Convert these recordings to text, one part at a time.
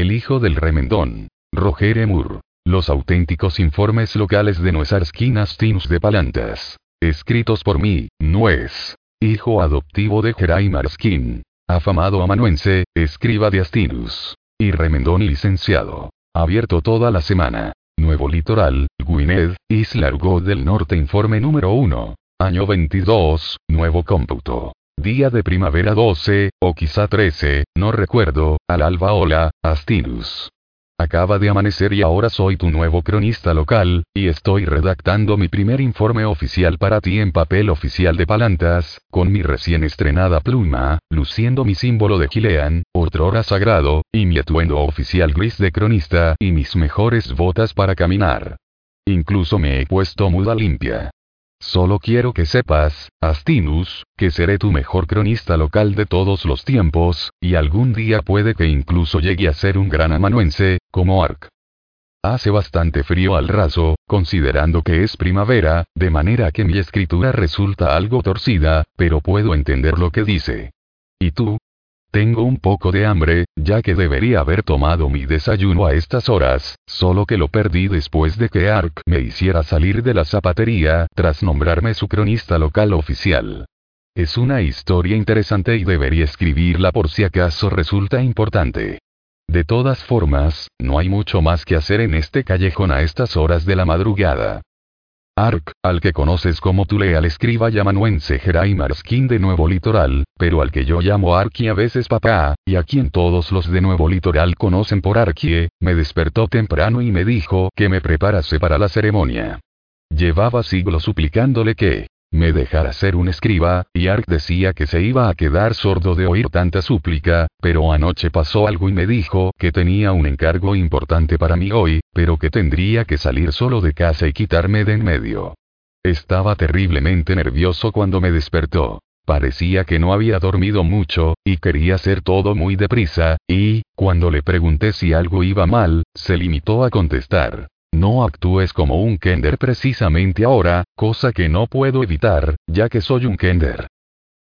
el hijo del remendón. Roger Emur. Los auténticos informes locales de Nuesarskin Astinus de Palantas. Escritos por mí, Nuez. Hijo adoptivo de Geray Marskin. Afamado amanuense, escriba de Astinus. Y remendón licenciado. Abierto toda la semana. Nuevo Litoral, Gwynedd, Isla del Norte Informe número 1. Año 22, nuevo cómputo. Día de primavera 12, o quizá 13, no recuerdo, al alba hola, Astinus. Acaba de amanecer y ahora soy tu nuevo cronista local, y estoy redactando mi primer informe oficial para ti en papel oficial de Palantas, con mi recién estrenada pluma, luciendo mi símbolo de Gilean, otrora sagrado, y mi atuendo oficial gris de cronista, y mis mejores botas para caminar. Incluso me he puesto muda limpia. Solo quiero que sepas, Astinus, que seré tu mejor cronista local de todos los tiempos, y algún día puede que incluso llegue a ser un gran amanuense, como Ark. Hace bastante frío al raso, considerando que es primavera, de manera que mi escritura resulta algo torcida, pero puedo entender lo que dice. ¿Y tú? Tengo un poco de hambre, ya que debería haber tomado mi desayuno a estas horas, solo que lo perdí después de que Ark me hiciera salir de la zapatería, tras nombrarme su cronista local oficial. Es una historia interesante y debería escribirla por si acaso resulta importante. De todas formas, no hay mucho más que hacer en este callejón a estas horas de la madrugada. Ark, al que conoces como tu leal escriba yamanuense Jerai Marskin de Nuevo Litoral, pero al que yo llamo Arki a veces papá, y a quien todos los de Nuevo Litoral conocen por Arkie, me despertó temprano y me dijo que me preparase para la ceremonia. Llevaba siglos suplicándole que, me dejara ser un escriba, y Ark decía que se iba a quedar sordo de oír tanta súplica, pero anoche pasó algo y me dijo que tenía un encargo importante para mí hoy, pero que tendría que salir solo de casa y quitarme de en medio. Estaba terriblemente nervioso cuando me despertó. Parecía que no había dormido mucho, y quería hacer todo muy deprisa, y, cuando le pregunté si algo iba mal, se limitó a contestar. No actúes como un Kender precisamente ahora, cosa que no puedo evitar, ya que soy un Kender.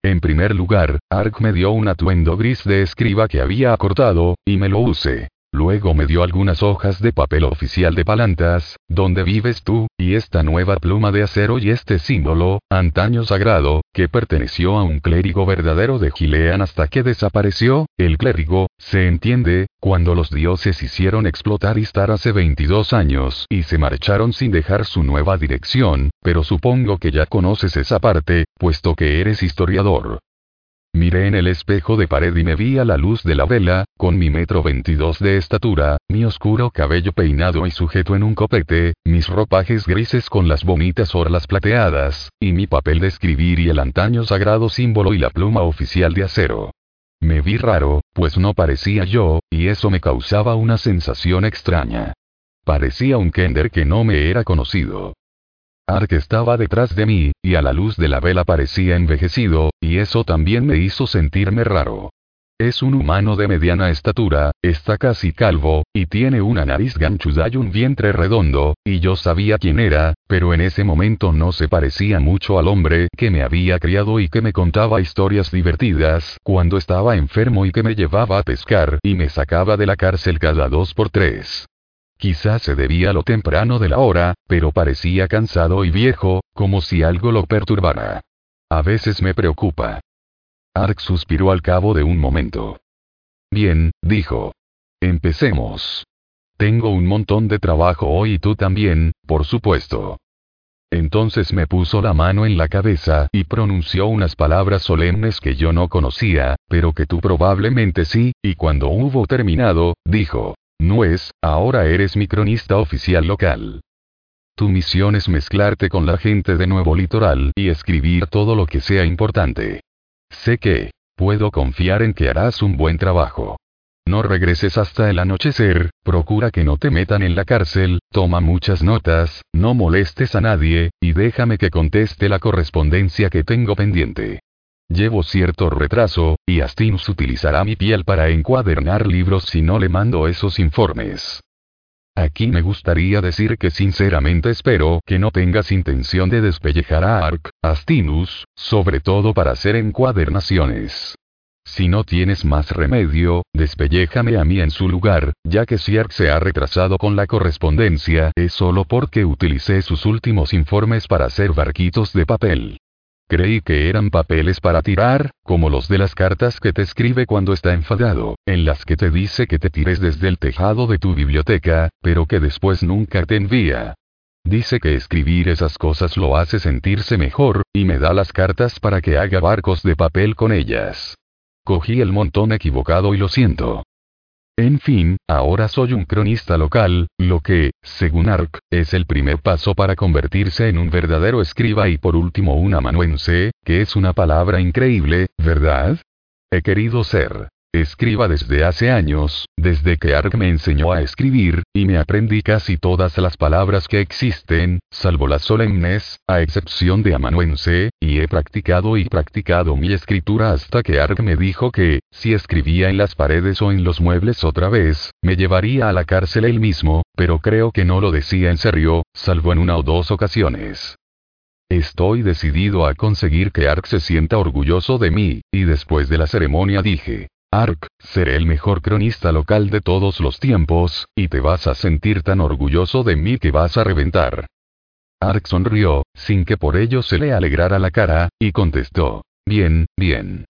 En primer lugar, Ark me dio un atuendo gris de escriba que había acortado, y me lo usé. Luego me dio algunas hojas de papel oficial de Palantas, donde vives tú, y esta nueva pluma de acero y este símbolo, antaño sagrado, que perteneció a un clérigo verdadero de Gilean hasta que desapareció, el clérigo, se entiende, cuando los dioses hicieron explotar Istar hace 22 años y se marcharon sin dejar su nueva dirección, pero supongo que ya conoces esa parte, puesto que eres historiador. Miré en el espejo de pared y me vi a la luz de la vela, con mi metro veintidós de estatura, mi oscuro cabello peinado y sujeto en un copete, mis ropajes grises con las bonitas orlas plateadas, y mi papel de escribir y el antaño sagrado símbolo y la pluma oficial de acero. Me vi raro, pues no parecía yo, y eso me causaba una sensación extraña. Parecía un Kender que no me era conocido. Ark estaba detrás de mí, y a la luz de la vela parecía envejecido, y eso también me hizo sentirme raro. Es un humano de mediana estatura, está casi calvo, y tiene una nariz ganchuda y un vientre redondo, y yo sabía quién era, pero en ese momento no se parecía mucho al hombre que me había criado y que me contaba historias divertidas cuando estaba enfermo y que me llevaba a pescar y me sacaba de la cárcel cada dos por tres. Quizás se debía a lo temprano de la hora, pero parecía cansado y viejo, como si algo lo perturbara. A veces me preocupa. Ark suspiró al cabo de un momento. Bien, dijo. Empecemos. Tengo un montón de trabajo hoy y tú también, por supuesto. Entonces me puso la mano en la cabeza y pronunció unas palabras solemnes que yo no conocía, pero que tú probablemente sí, y cuando hubo terminado, dijo, Nuez, ahora eres mi cronista oficial local. Tu misión es mezclarte con la gente de Nuevo Litoral y escribir todo lo que sea importante. Sé que, puedo confiar en que harás un buen trabajo. No regreses hasta el anochecer, procura que no te metan en la cárcel, toma muchas notas, no molestes a nadie, y déjame que conteste la correspondencia que tengo pendiente. Llevo cierto retraso, y Astinus utilizará mi piel para encuadernar libros si no le mando esos informes. Aquí me gustaría decir que sinceramente espero que no tengas intención de despellejar a Ark, Astinus, sobre todo para hacer encuadernaciones. Si no tienes más remedio, despelléjame a mí en su lugar, ya que si Ark se ha retrasado con la correspondencia es solo porque utilicé sus últimos informes para hacer barquitos de papel. Creí que eran papeles para tirar, como los de las cartas que te escribe cuando está enfadado, en las que te dice que te tires desde el tejado de tu biblioteca, pero que después nunca te envía. Dice que escribir esas cosas lo hace sentirse mejor, y me da las cartas para que haga barcos de papel con ellas. Cogí el montón equivocado y lo siento. En fin, ahora soy un cronista local, lo que, según Ark, es el primer paso para convertirse en un verdadero escriba y por último un amanuense, que es una palabra increíble, ¿verdad? He querido ser Escriba desde hace años, desde que Ark me enseñó a escribir, y me aprendí casi todas las palabras que existen, salvo las solemnes, a excepción de amanuense, y he practicado y practicado mi escritura hasta que Ark me dijo que, si escribía en las paredes o en los muebles otra vez, me llevaría a la cárcel él mismo, pero creo que no lo decía en serio, salvo en una o dos ocasiones. Estoy decidido a conseguir que Ark se sienta orgulloso de mí, y después de la ceremonia dije, Ark, seré el mejor cronista local de todos los tiempos, y te vas a sentir tan orgulloso de mí que vas a reventar. Ark sonrió, sin que por ello se le alegrara la cara, y contestó. Bien, bien.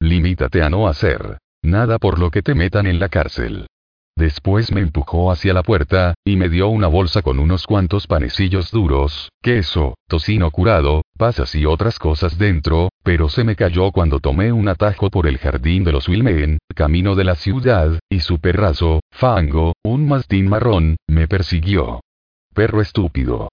Limítate a no hacer nada por lo que te metan en la cárcel. Después me empujó hacia la puerta, y me dio una bolsa con unos cuantos panecillos duros, queso, tocino curado, pasas y otras cosas dentro, pero se me cayó cuando tomé un atajo por el jardín de los Wilmen, camino de la ciudad, y su perrazo, Fango, un mastín marrón, me persiguió. Perro estúpido.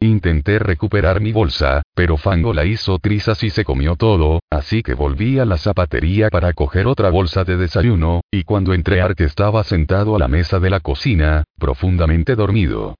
Intenté recuperar mi bolsa, pero Fango la hizo trizas y se comió todo, así que volví a la zapatería para coger otra bolsa de desayuno, y cuando entré Ark estaba sentado a la mesa de la cocina, profundamente dormido.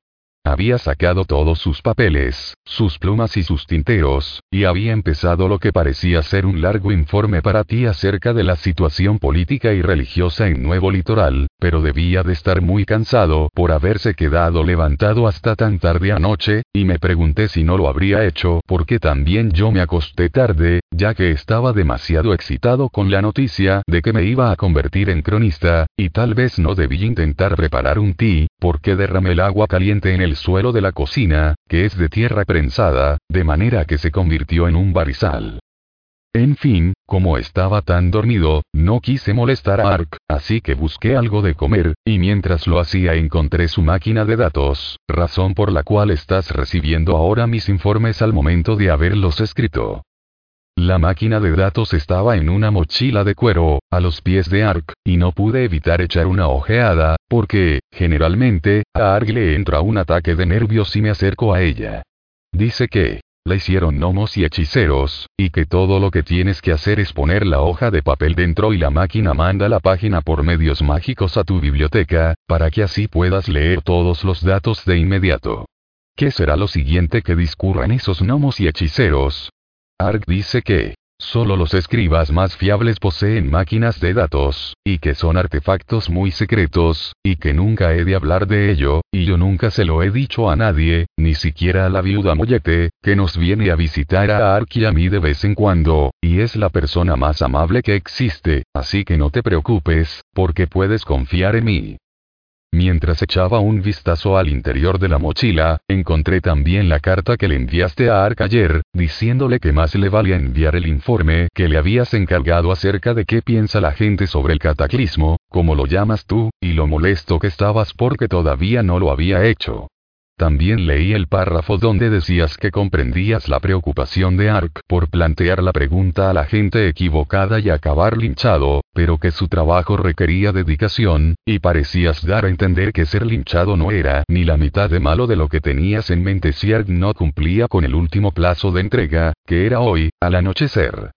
Había sacado todos sus papeles, sus plumas y sus tinteros, y había empezado lo que parecía ser un largo informe para ti acerca de la situación política y religiosa en Nuevo Litoral, pero debía de estar muy cansado por haberse quedado levantado hasta tan tarde anoche, y me pregunté si no lo habría hecho porque también yo me acosté tarde, ya que estaba demasiado excitado con la noticia de que me iba a convertir en cronista, y tal vez no debí intentar preparar un té, porque derramé el agua caliente en el suelo de la cocina, que es de tierra prensada, de manera que se convirtió en un barizal. En fin, como estaba tan dormido, no quise molestar a Ark, así que busqué algo de comer, y mientras lo hacía encontré su máquina de datos, razón por la cual estás recibiendo ahora mis informes al momento de haberlos escrito. La máquina de datos estaba en una mochila de cuero, a los pies de Ark, y no pude evitar echar una ojeada, porque, generalmente, a Ark le entra un ataque de nervios y me acerco a ella. Dice que, la hicieron gnomos y hechiceros, y que todo lo que tienes que hacer es poner la hoja de papel dentro y la máquina manda la página por medios mágicos a tu biblioteca, para que así puedas leer todos los datos de inmediato. ¿Qué será lo siguiente que discurran esos gnomos y hechiceros? Ark dice que, Solo los escribas más fiables poseen máquinas de datos, y que son artefactos muy secretos, y que nunca he de hablar de ello, y yo nunca se lo he dicho a nadie, ni siquiera a la viuda Mollete, que nos viene a visitar a Ark y a mí de vez en cuando, y es la persona más amable que existe, así que no te preocupes, porque puedes confiar en mí. Mientras echaba un vistazo al interior de la mochila, encontré también la carta que le enviaste a Ark ayer, diciéndole que más le valía enviar el informe que le habías encargado acerca de qué piensa la gente sobre el cataclismo, como lo llamas tú, y lo molesto que estabas porque todavía no lo había hecho. También leí el párrafo donde decías que comprendías la preocupación de Ark por plantear la pregunta a la gente equivocada y acabar linchado, pero que su trabajo requería dedicación, y parecías dar a entender que ser linchado no era ni la mitad de malo de lo que tenías en mente si Ark no cumplía con el último plazo de entrega, que era hoy, al anochecer.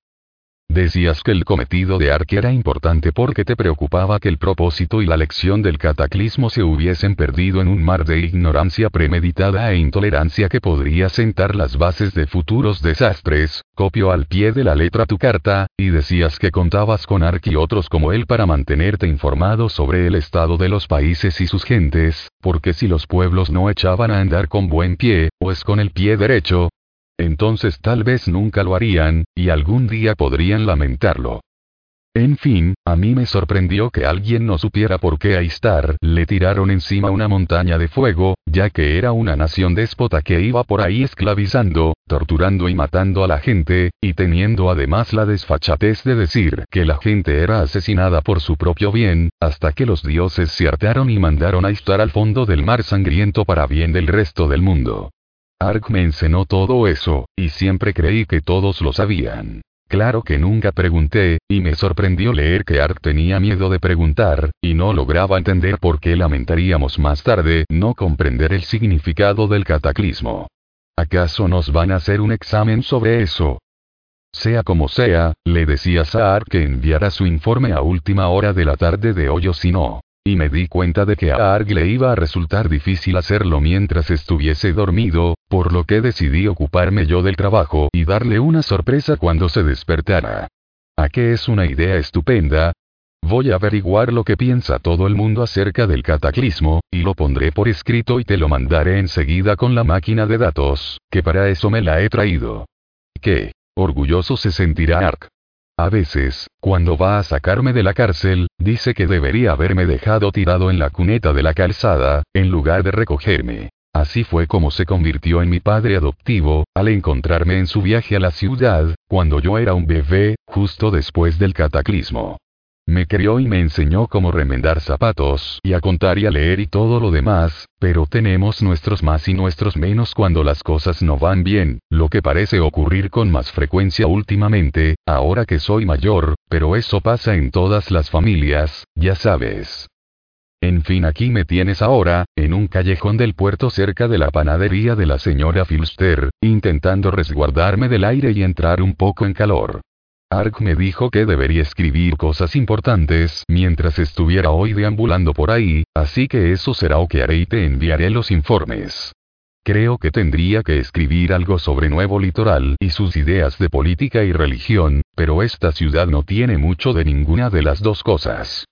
Decías que el cometido de Ark era importante porque te preocupaba que el propósito y la lección del cataclismo se hubiesen perdido en un mar de ignorancia premeditada e intolerancia que podría sentar las bases de futuros desastres, copio al pie de la letra tu carta, y decías que contabas con Ark y otros como él para mantenerte informado sobre el estado de los países y sus gentes, porque si los pueblos no echaban a andar con buen pie, o es con el pie derecho, entonces tal vez nunca lo harían, y algún día podrían lamentarlo. En fin, a mí me sorprendió que alguien no supiera por qué a Istar le tiraron encima una montaña de fuego, ya que era una nación déspota que iba por ahí esclavizando, torturando y matando a la gente, y teniendo además la desfachatez de decir que la gente era asesinada por su propio bien, hasta que los dioses se hartaron y mandaron a Istar al fondo del mar sangriento para bien del resto del mundo. Ark me enseñó todo eso, y siempre creí que todos lo sabían. Claro que nunca pregunté, y me sorprendió leer que Art tenía miedo de preguntar, y no lograba entender por qué lamentaríamos más tarde no comprender el significado del cataclismo. ¿Acaso nos van a hacer un examen sobre eso? Sea como sea, le decía a Art que enviara su informe a última hora de la tarde de hoy o si no y me di cuenta de que a Arg le iba a resultar difícil hacerlo mientras estuviese dormido, por lo que decidí ocuparme yo del trabajo y darle una sorpresa cuando se despertara. ¿A qué es una idea estupenda? Voy a averiguar lo que piensa todo el mundo acerca del cataclismo, y lo pondré por escrito y te lo mandaré enseguida con la máquina de datos, que para eso me la he traído. ¿Qué? Orgulloso se sentirá Ark. A veces, cuando va a sacarme de la cárcel, dice que debería haberme dejado tirado en la cuneta de la calzada, en lugar de recogerme. Así fue como se convirtió en mi padre adoptivo, al encontrarme en su viaje a la ciudad, cuando yo era un bebé, justo después del cataclismo. Me crió y me enseñó cómo remendar zapatos y a contar y a leer y todo lo demás, pero tenemos nuestros más y nuestros menos cuando las cosas no van bien, lo que parece ocurrir con más frecuencia últimamente, ahora que soy mayor, pero eso pasa en todas las familias, ya sabes. En fin, aquí me tienes ahora, en un callejón del puerto cerca de la panadería de la señora Filster, intentando resguardarme del aire y entrar un poco en calor. Ark me dijo que debería escribir cosas importantes mientras estuviera hoy deambulando por ahí, así que eso será o que haré y te enviaré los informes. Creo que tendría que escribir algo sobre Nuevo Litoral y sus ideas de política y religión, pero esta ciudad no tiene mucho de ninguna de las dos cosas.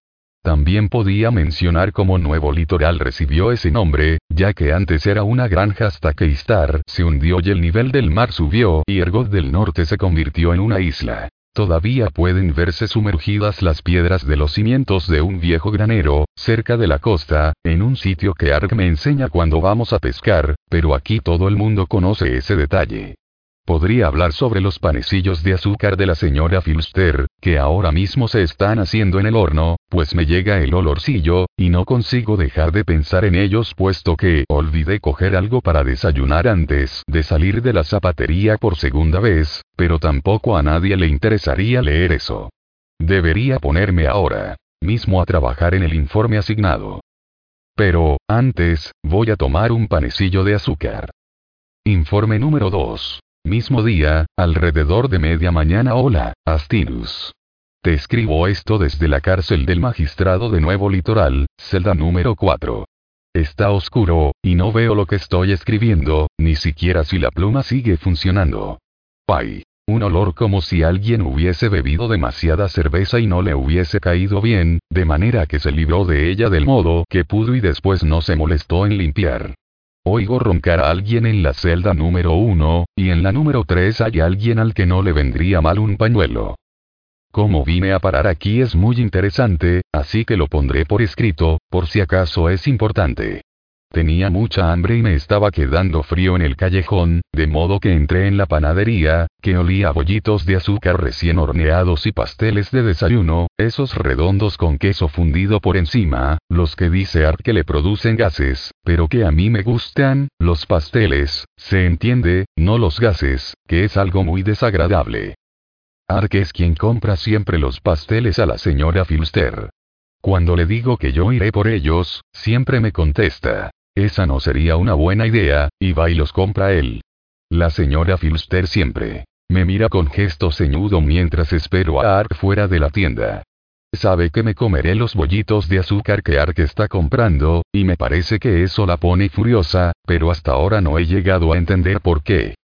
También podía mencionar cómo Nuevo Litoral recibió ese nombre, ya que antes era una granja hasta que Istar se hundió y el nivel del mar subió y Ergot del Norte se convirtió en una isla. Todavía pueden verse sumergidas las piedras de los cimientos de un viejo granero, cerca de la costa, en un sitio que Ark me enseña cuando vamos a pescar, pero aquí todo el mundo conoce ese detalle. Podría hablar sobre los panecillos de azúcar de la señora Filster, que ahora mismo se están haciendo en el horno, pues me llega el olorcillo, y no consigo dejar de pensar en ellos puesto que olvidé coger algo para desayunar antes de salir de la zapatería por segunda vez, pero tampoco a nadie le interesaría leer eso. Debería ponerme ahora mismo a trabajar en el informe asignado. Pero, antes, voy a tomar un panecillo de azúcar. Informe número 2. Mismo día, alrededor de media mañana. Hola, Astinus. Te escribo esto desde la cárcel del magistrado de Nuevo Litoral, celda número 4. Está oscuro, y no veo lo que estoy escribiendo, ni siquiera si la pluma sigue funcionando. Ay. Un olor como si alguien hubiese bebido demasiada cerveza y no le hubiese caído bien, de manera que se libró de ella del modo que pudo y después no se molestó en limpiar. Oigo roncar a alguien en la celda número 1, y en la número 3 hay alguien al que no le vendría mal un pañuelo. Cómo vine a parar aquí es muy interesante, así que lo pondré por escrito, por si acaso es importante. Tenía mucha hambre y me estaba quedando frío en el callejón, de modo que entré en la panadería, que olía bollitos de azúcar recién horneados y pasteles de desayuno, esos redondos con queso fundido por encima, los que dice Art que le producen gases, pero que a mí me gustan, los pasteles, se entiende, no los gases, que es algo muy desagradable. Art es quien compra siempre los pasteles a la señora Filster. Cuando le digo que yo iré por ellos, siempre me contesta, esa no sería una buena idea, y va y los compra él. La señora Filster siempre me mira con gesto ceñudo mientras espero a Ark fuera de la tienda. Sabe que me comeré los bollitos de azúcar que Ark está comprando, y me parece que eso la pone furiosa, pero hasta ahora no he llegado a entender por qué.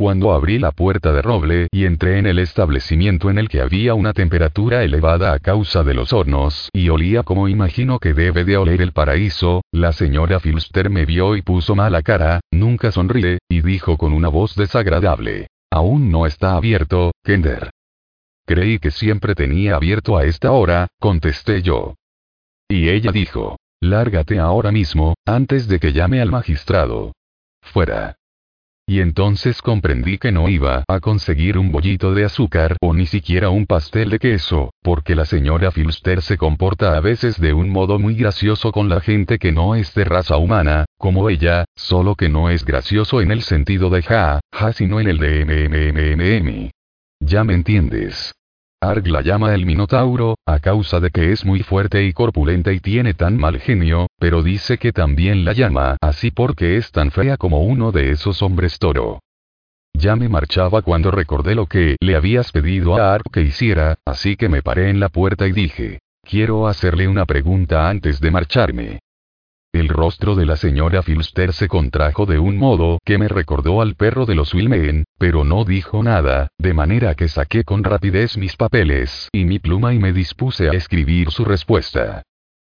Cuando abrí la puerta de roble y entré en el establecimiento en el que había una temperatura elevada a causa de los hornos y olía como imagino que debe de oler el paraíso, la señora Filster me vio y puso mala cara, nunca sonríe, y dijo con una voz desagradable. Aún no está abierto, Kender. creí que siempre tenía abierto a esta hora, contesté yo. Y ella dijo, lárgate ahora mismo, antes de que llame al magistrado. Fuera. Y entonces comprendí que no iba a conseguir un bollito de azúcar o ni siquiera un pastel de queso, porque la señora Filster se comporta a veces de un modo muy gracioso con la gente que no es de raza humana, como ella, solo que no es gracioso en el sentido de ja, ja sino en el de mmmmmm. Ya me entiendes. Arg la llama el Minotauro, a causa de que es muy fuerte y corpulenta y tiene tan mal genio, pero dice que también la llama así porque es tan fea como uno de esos hombres toro. Ya me marchaba cuando recordé lo que le habías pedido a Arg que hiciera, así que me paré en la puerta y dije, quiero hacerle una pregunta antes de marcharme. El rostro de la señora Filster se contrajo de un modo que me recordó al perro de los Wilmen, pero no dijo nada, de manera que saqué con rapidez mis papeles y mi pluma y me dispuse a escribir su respuesta.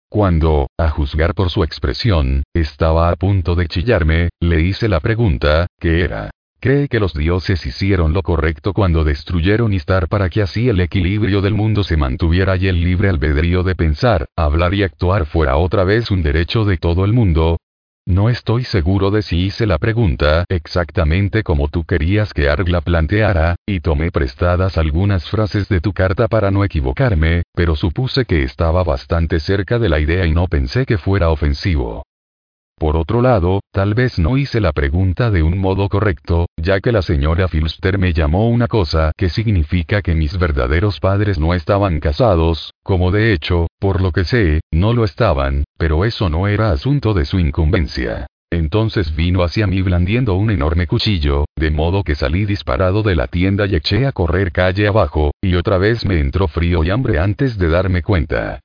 Cuando, a juzgar por su expresión, estaba a punto de chillarme, le hice la pregunta, ¿qué era? Cree que los dioses hicieron lo correcto cuando destruyeron Istar para que así el equilibrio del mundo se mantuviera y el libre albedrío de pensar, hablar y actuar fuera otra vez un derecho de todo el mundo. No estoy seguro de si hice la pregunta exactamente como tú querías que Arg la planteara, y tomé prestadas algunas frases de tu carta para no equivocarme, pero supuse que estaba bastante cerca de la idea y no pensé que fuera ofensivo. Por otro lado, tal vez no hice la pregunta de un modo correcto, ya que la señora Filster me llamó una cosa que significa que mis verdaderos padres no estaban casados, como de hecho, por lo que sé, no lo estaban, pero eso no era asunto de su incumbencia. Entonces vino hacia mí blandiendo un enorme cuchillo, de modo que salí disparado de la tienda y eché a correr calle abajo, y otra vez me entró frío y hambre antes de darme cuenta.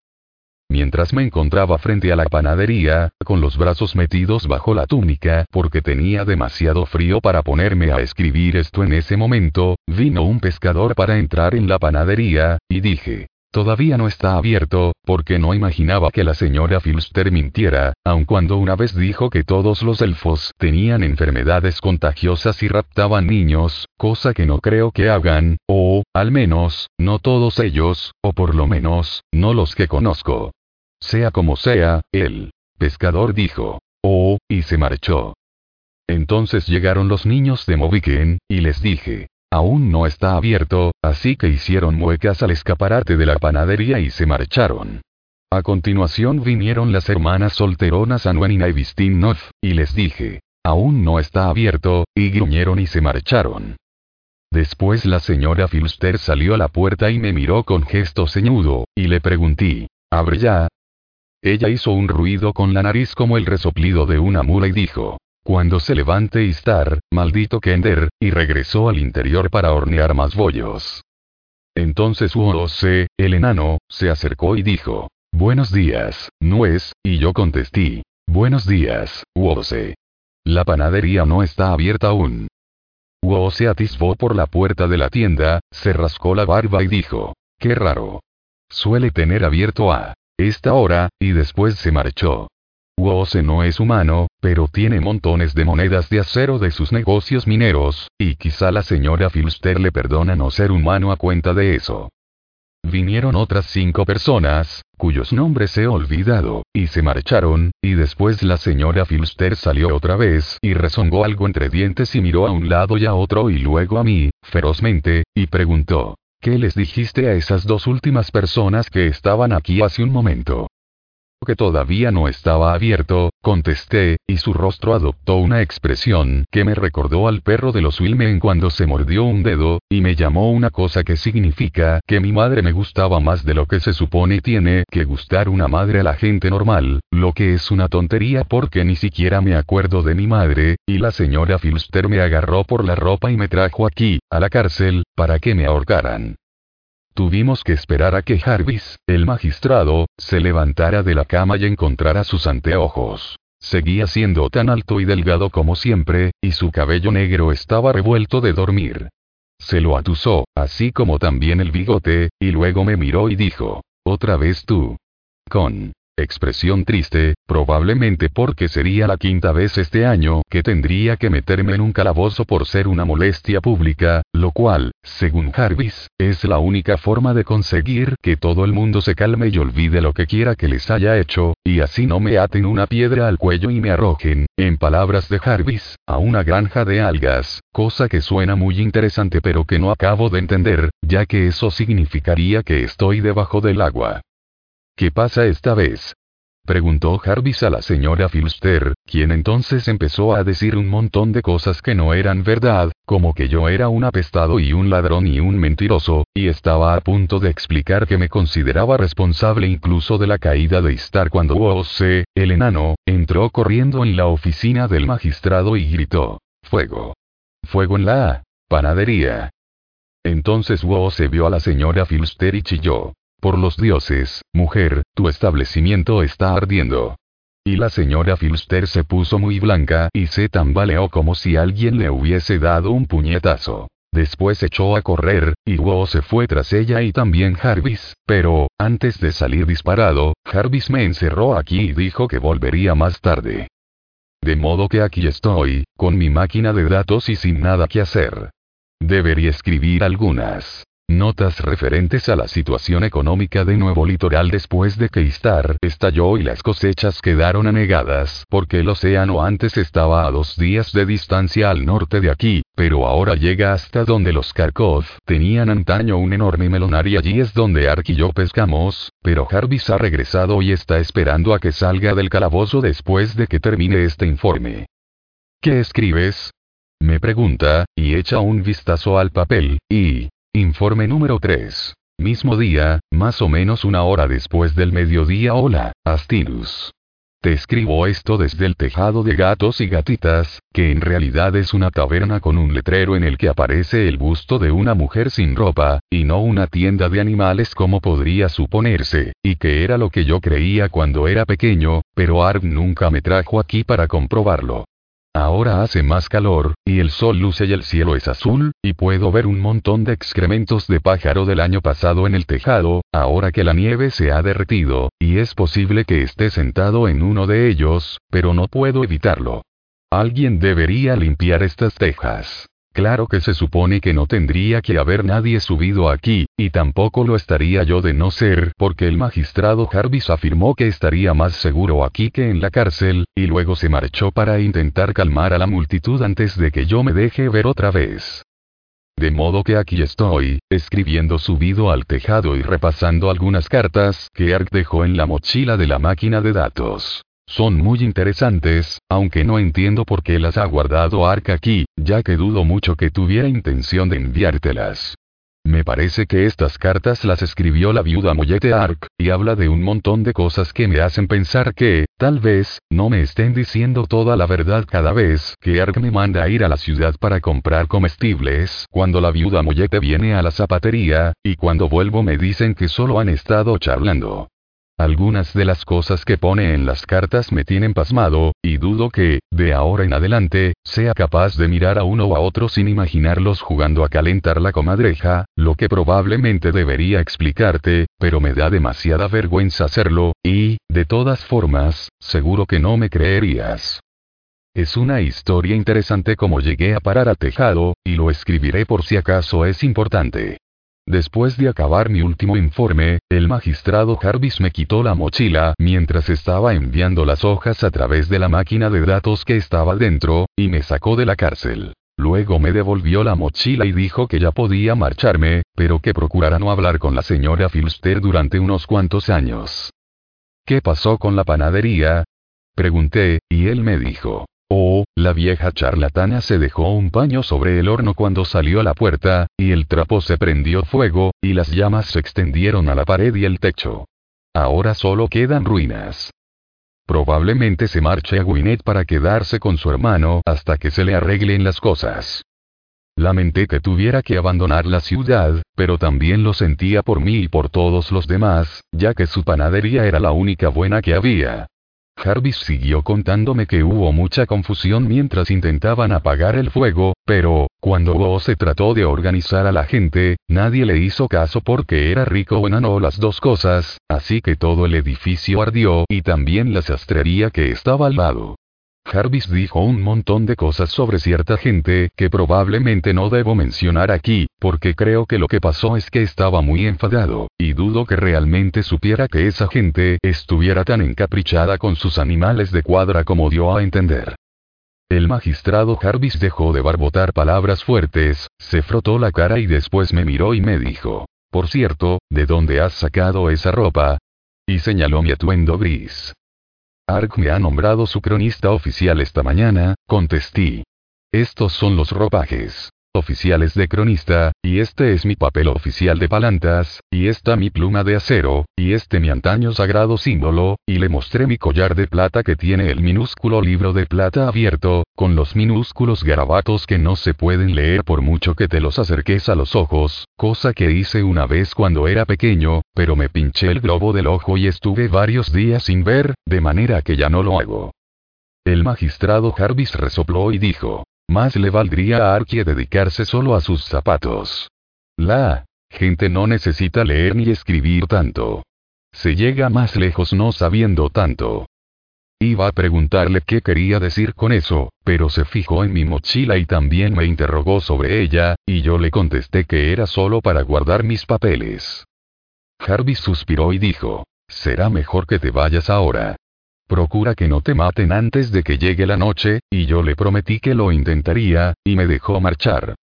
Mientras me encontraba frente a la panadería, con los brazos metidos bajo la túnica, porque tenía demasiado frío para ponerme a escribir esto en ese momento, vino un pescador para entrar en la panadería, y dije, Todavía no está abierto, porque no imaginaba que la señora Filster mintiera, aun cuando una vez dijo que todos los elfos tenían enfermedades contagiosas y raptaban niños, cosa que no creo que hagan, o, al menos, no todos ellos, o por lo menos, no los que conozco. Sea como sea, el pescador dijo, oh, y se marchó. Entonces llegaron los niños de Moviken, y les dije, aún no está abierto, así que hicieron muecas al escaparate de la panadería y se marcharon. A continuación vinieron las hermanas solteronas Anwen y Vistinov, y les dije, aún no está abierto, y gruñeron y se marcharon. Después la señora Filster salió a la puerta y me miró con gesto ceñudo, y le pregunté, ¿abre ya? Ella hizo un ruido con la nariz como el resoplido de una mula y dijo, cuando se levante Istar, maldito Kender, y regresó al interior para hornear más bollos. Entonces Uose, el enano, se acercó y dijo, Buenos días, Nuez, y yo contesté, Buenos días, Uose. La panadería no está abierta aún. Uose atisbó por la puerta de la tienda, se rascó la barba y dijo, Qué raro. Suele tener abierto a esta hora, y después se marchó. Woose no es humano, pero tiene montones de monedas de acero de sus negocios mineros, y quizá la señora Filster le perdona no ser humano a cuenta de eso. Vinieron otras cinco personas, cuyos nombres he olvidado, y se marcharon, y después la señora Filster salió otra vez y rezongó algo entre dientes y miró a un lado y a otro y luego a mí, ferozmente, y preguntó, ¿Qué les dijiste a esas dos últimas personas que estaban aquí hace un momento? Que todavía no estaba abierto, contesté, y su rostro adoptó una expresión que me recordó al perro de los Wilmen cuando se mordió un dedo, y me llamó una cosa que significa que mi madre me gustaba más de lo que se supone tiene que gustar una madre a la gente normal, lo que es una tontería porque ni siquiera me acuerdo de mi madre, y la señora Filster me agarró por la ropa y me trajo aquí, a la cárcel, para que me ahorcaran. Tuvimos que esperar a que Jarvis, el magistrado, se levantara de la cama y encontrara sus anteojos. Seguía siendo tan alto y delgado como siempre, y su cabello negro estaba revuelto de dormir. Se lo atusó, así como también el bigote, y luego me miró y dijo, otra vez tú. Con expresión triste, probablemente porque sería la quinta vez este año que tendría que meterme en un calabozo por ser una molestia pública, lo cual, según Jarvis, es la única forma de conseguir que todo el mundo se calme y olvide lo que quiera que les haya hecho, y así no me aten una piedra al cuello y me arrojen, en palabras de Jarvis, a una granja de algas, cosa que suena muy interesante pero que no acabo de entender, ya que eso significaría que estoy debajo del agua. ¿Qué pasa esta vez? Preguntó Jarvis a la señora Filster, quien entonces empezó a decir un montón de cosas que no eran verdad, como que yo era un apestado y un ladrón y un mentiroso, y estaba a punto de explicar que me consideraba responsable incluso de la caída de Star cuando Woose, el enano, entró corriendo en la oficina del magistrado y gritó, Fuego. Fuego en la panadería. Entonces Woose vio a la señora Filster y chilló. Por los dioses, mujer, tu establecimiento está ardiendo. Y la señora Filster se puso muy blanca y se tambaleó como si alguien le hubiese dado un puñetazo. Después echó a correr, y Wo se fue tras ella y también Jarvis, pero, antes de salir disparado, Jarvis me encerró aquí y dijo que volvería más tarde. De modo que aquí estoy, con mi máquina de datos y sin nada que hacer. Debería escribir algunas Notas referentes a la situación económica de Nuevo Litoral después de que Istar estalló y las cosechas quedaron anegadas porque el océano antes estaba a dos días de distancia al norte de aquí, pero ahora llega hasta donde los Kharkov tenían antaño un enorme melonar y allí es donde Ark y yo pescamos, pero Jarvis ha regresado y está esperando a que salga del calabozo después de que termine este informe. ¿Qué escribes? Me pregunta, y echa un vistazo al papel, y, Informe número 3. Mismo día, más o menos una hora después del mediodía. Hola, Astinus. Te escribo esto desde el tejado de gatos y gatitas, que en realidad es una taberna con un letrero en el que aparece el busto de una mujer sin ropa, y no una tienda de animales como podría suponerse, y que era lo que yo creía cuando era pequeño, pero Ark nunca me trajo aquí para comprobarlo. Ahora hace más calor, y el sol luce y el cielo es azul, y puedo ver un montón de excrementos de pájaro del año pasado en el tejado, ahora que la nieve se ha derretido, y es posible que esté sentado en uno de ellos, pero no puedo evitarlo. Alguien debería limpiar estas tejas. Claro que se supone que no tendría que haber nadie subido aquí, y tampoco lo estaría yo de no ser porque el magistrado Jarvis afirmó que estaría más seguro aquí que en la cárcel, y luego se marchó para intentar calmar a la multitud antes de que yo me deje ver otra vez. De modo que aquí estoy, escribiendo subido al tejado y repasando algunas cartas que Ark dejó en la mochila de la máquina de datos. Son muy interesantes, aunque no entiendo por qué las ha guardado Ark aquí, ya que dudo mucho que tuviera intención de enviártelas. Me parece que estas cartas las escribió la viuda Mollete Ark, y habla de un montón de cosas que me hacen pensar que, tal vez, no me estén diciendo toda la verdad cada vez que Ark me manda a ir a la ciudad para comprar comestibles, cuando la viuda Mollete viene a la zapatería, y cuando vuelvo me dicen que solo han estado charlando. Algunas de las cosas que pone en las cartas me tienen pasmado, y dudo que, de ahora en adelante, sea capaz de mirar a uno o a otro sin imaginarlos jugando a calentar la comadreja, lo que probablemente debería explicarte, pero me da demasiada vergüenza hacerlo, y, de todas formas, seguro que no me creerías. Es una historia interesante como llegué a parar a tejado, y lo escribiré por si acaso es importante. Después de acabar mi último informe, el magistrado Jarvis me quitó la mochila mientras estaba enviando las hojas a través de la máquina de datos que estaba dentro, y me sacó de la cárcel. Luego me devolvió la mochila y dijo que ya podía marcharme, pero que procurara no hablar con la señora Filster durante unos cuantos años. ¿Qué pasó con la panadería? Pregunté, y él me dijo. Oh, la vieja charlatana se dejó un paño sobre el horno cuando salió a la puerta, y el trapo se prendió fuego, y las llamas se extendieron a la pared y el techo. Ahora solo quedan ruinas. Probablemente se marche a Gwyneth para quedarse con su hermano hasta que se le arreglen las cosas. Lamenté que tuviera que abandonar la ciudad, pero también lo sentía por mí y por todos los demás, ya que su panadería era la única buena que había. Jarvis siguió contándome que hubo mucha confusión mientras intentaban apagar el fuego, pero, cuando Bo se trató de organizar a la gente, nadie le hizo caso porque era rico o enano las dos cosas, así que todo el edificio ardió y también la sastrería que estaba al lado. Jarvis dijo un montón de cosas sobre cierta gente que probablemente no debo mencionar aquí, porque creo que lo que pasó es que estaba muy enfadado, y dudo que realmente supiera que esa gente estuviera tan encaprichada con sus animales de cuadra como dio a entender. El magistrado Jarvis dejó de barbotar palabras fuertes, se frotó la cara y después me miró y me dijo, por cierto, ¿de dónde has sacado esa ropa? Y señaló mi atuendo gris. Ark me ha nombrado su cronista oficial esta mañana, contesté. Estos son los ropajes oficiales de cronista, y este es mi papel oficial de palantas, y esta mi pluma de acero, y este mi antaño sagrado símbolo, y le mostré mi collar de plata que tiene el minúsculo libro de plata abierto, con los minúsculos garabatos que no se pueden leer por mucho que te los acerques a los ojos, cosa que hice una vez cuando era pequeño, pero me pinché el globo del ojo y estuve varios días sin ver, de manera que ya no lo hago. El magistrado Jarvis resopló y dijo, más le valdría a Archie dedicarse solo a sus zapatos. La gente no necesita leer ni escribir tanto. Se llega más lejos no sabiendo tanto. Iba a preguntarle qué quería decir con eso, pero se fijó en mi mochila y también me interrogó sobre ella, y yo le contesté que era solo para guardar mis papeles. Jarvis suspiró y dijo, será mejor que te vayas ahora. Procura que no te maten antes de que llegue la noche, y yo le prometí que lo intentaría, y me dejó marchar.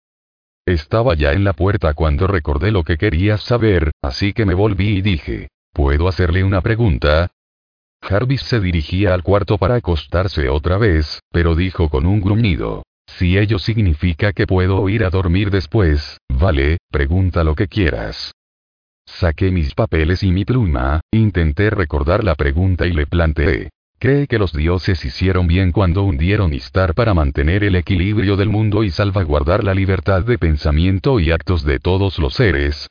Estaba ya en la puerta cuando recordé lo que quería saber, así que me volví y dije, ¿puedo hacerle una pregunta? Jarvis se dirigía al cuarto para acostarse otra vez, pero dijo con un gruñido, si ello significa que puedo ir a dormir después, vale, pregunta lo que quieras. Saqué mis papeles y mi pluma, intenté recordar la pregunta y le planteé, Cree que los dioses hicieron bien cuando hundieron Istar para mantener el equilibrio del mundo y salvaguardar la libertad de pensamiento y actos de todos los seres.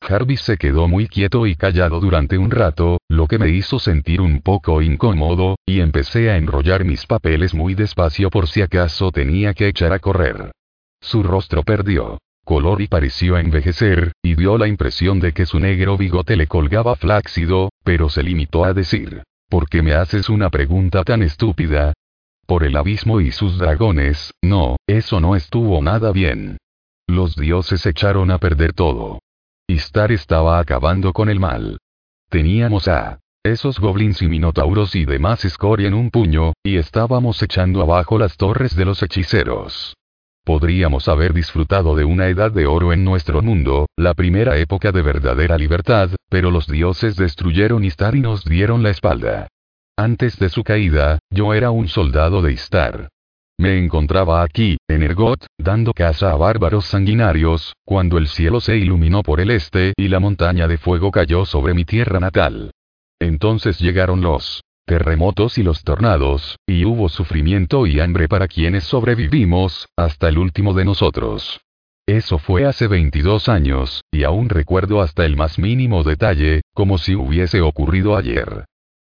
Jarvis se quedó muy quieto y callado durante un rato, lo que me hizo sentir un poco incómodo, y empecé a enrollar mis papeles muy despacio por si acaso tenía que echar a correr. Su rostro perdió color y pareció envejecer, y dio la impresión de que su negro bigote le colgaba flácido, pero se limitó a decir, ¿Por qué me haces una pregunta tan estúpida? Por el abismo y sus dragones, no, eso no estuvo nada bien. Los dioses echaron a perder todo. Istar estaba acabando con el mal. Teníamos a esos goblins y minotauros y demás escoria en un puño, y estábamos echando abajo las torres de los hechiceros. Podríamos haber disfrutado de una edad de oro en nuestro mundo, la primera época de verdadera libertad, pero los dioses destruyeron Istar y nos dieron la espalda. Antes de su caída, yo era un soldado de Istar. Me encontraba aquí, en Ergot, dando caza a bárbaros sanguinarios, cuando el cielo se iluminó por el este y la montaña de fuego cayó sobre mi tierra natal. Entonces llegaron los terremotos y los tornados, y hubo sufrimiento y hambre para quienes sobrevivimos, hasta el último de nosotros. Eso fue hace 22 años, y aún recuerdo hasta el más mínimo detalle, como si hubiese ocurrido ayer.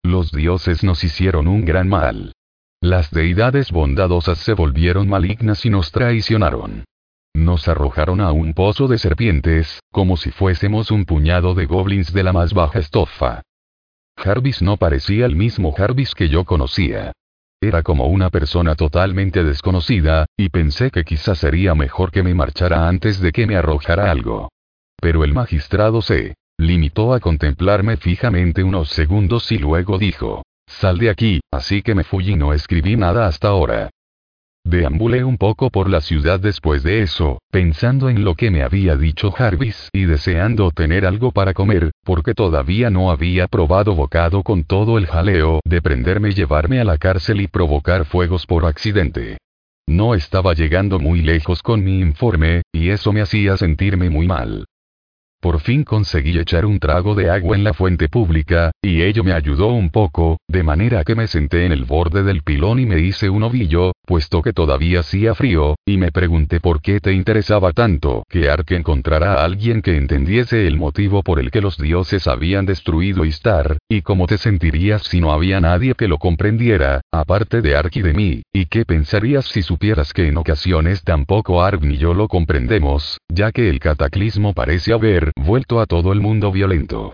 Los dioses nos hicieron un gran mal. Las deidades bondadosas se volvieron malignas y nos traicionaron. Nos arrojaron a un pozo de serpientes, como si fuésemos un puñado de goblins de la más baja estofa. Jarvis no parecía el mismo Jarvis que yo conocía. Era como una persona totalmente desconocida, y pensé que quizás sería mejor que me marchara antes de que me arrojara algo. Pero el magistrado se limitó a contemplarme fijamente unos segundos y luego dijo, Sal de aquí, así que me fui y no escribí nada hasta ahora. Deambulé un poco por la ciudad después de eso, pensando en lo que me había dicho Jarvis y deseando tener algo para comer, porque todavía no había probado bocado con todo el jaleo de prenderme y llevarme a la cárcel y provocar fuegos por accidente. No estaba llegando muy lejos con mi informe, y eso me hacía sentirme muy mal. Por fin conseguí echar un trago de agua en la fuente pública, y ello me ayudó un poco, de manera que me senté en el borde del pilón y me hice un ovillo, puesto que todavía hacía frío, y me pregunté por qué te interesaba tanto que Ark encontrara a alguien que entendiese el motivo por el que los dioses habían destruido Istar, y cómo te sentirías si no había nadie que lo comprendiera, aparte de Ark y de mí, y qué pensarías si supieras que en ocasiones tampoco Ark ni yo lo comprendemos, ya que el cataclismo parece haber vuelto a todo el mundo violento.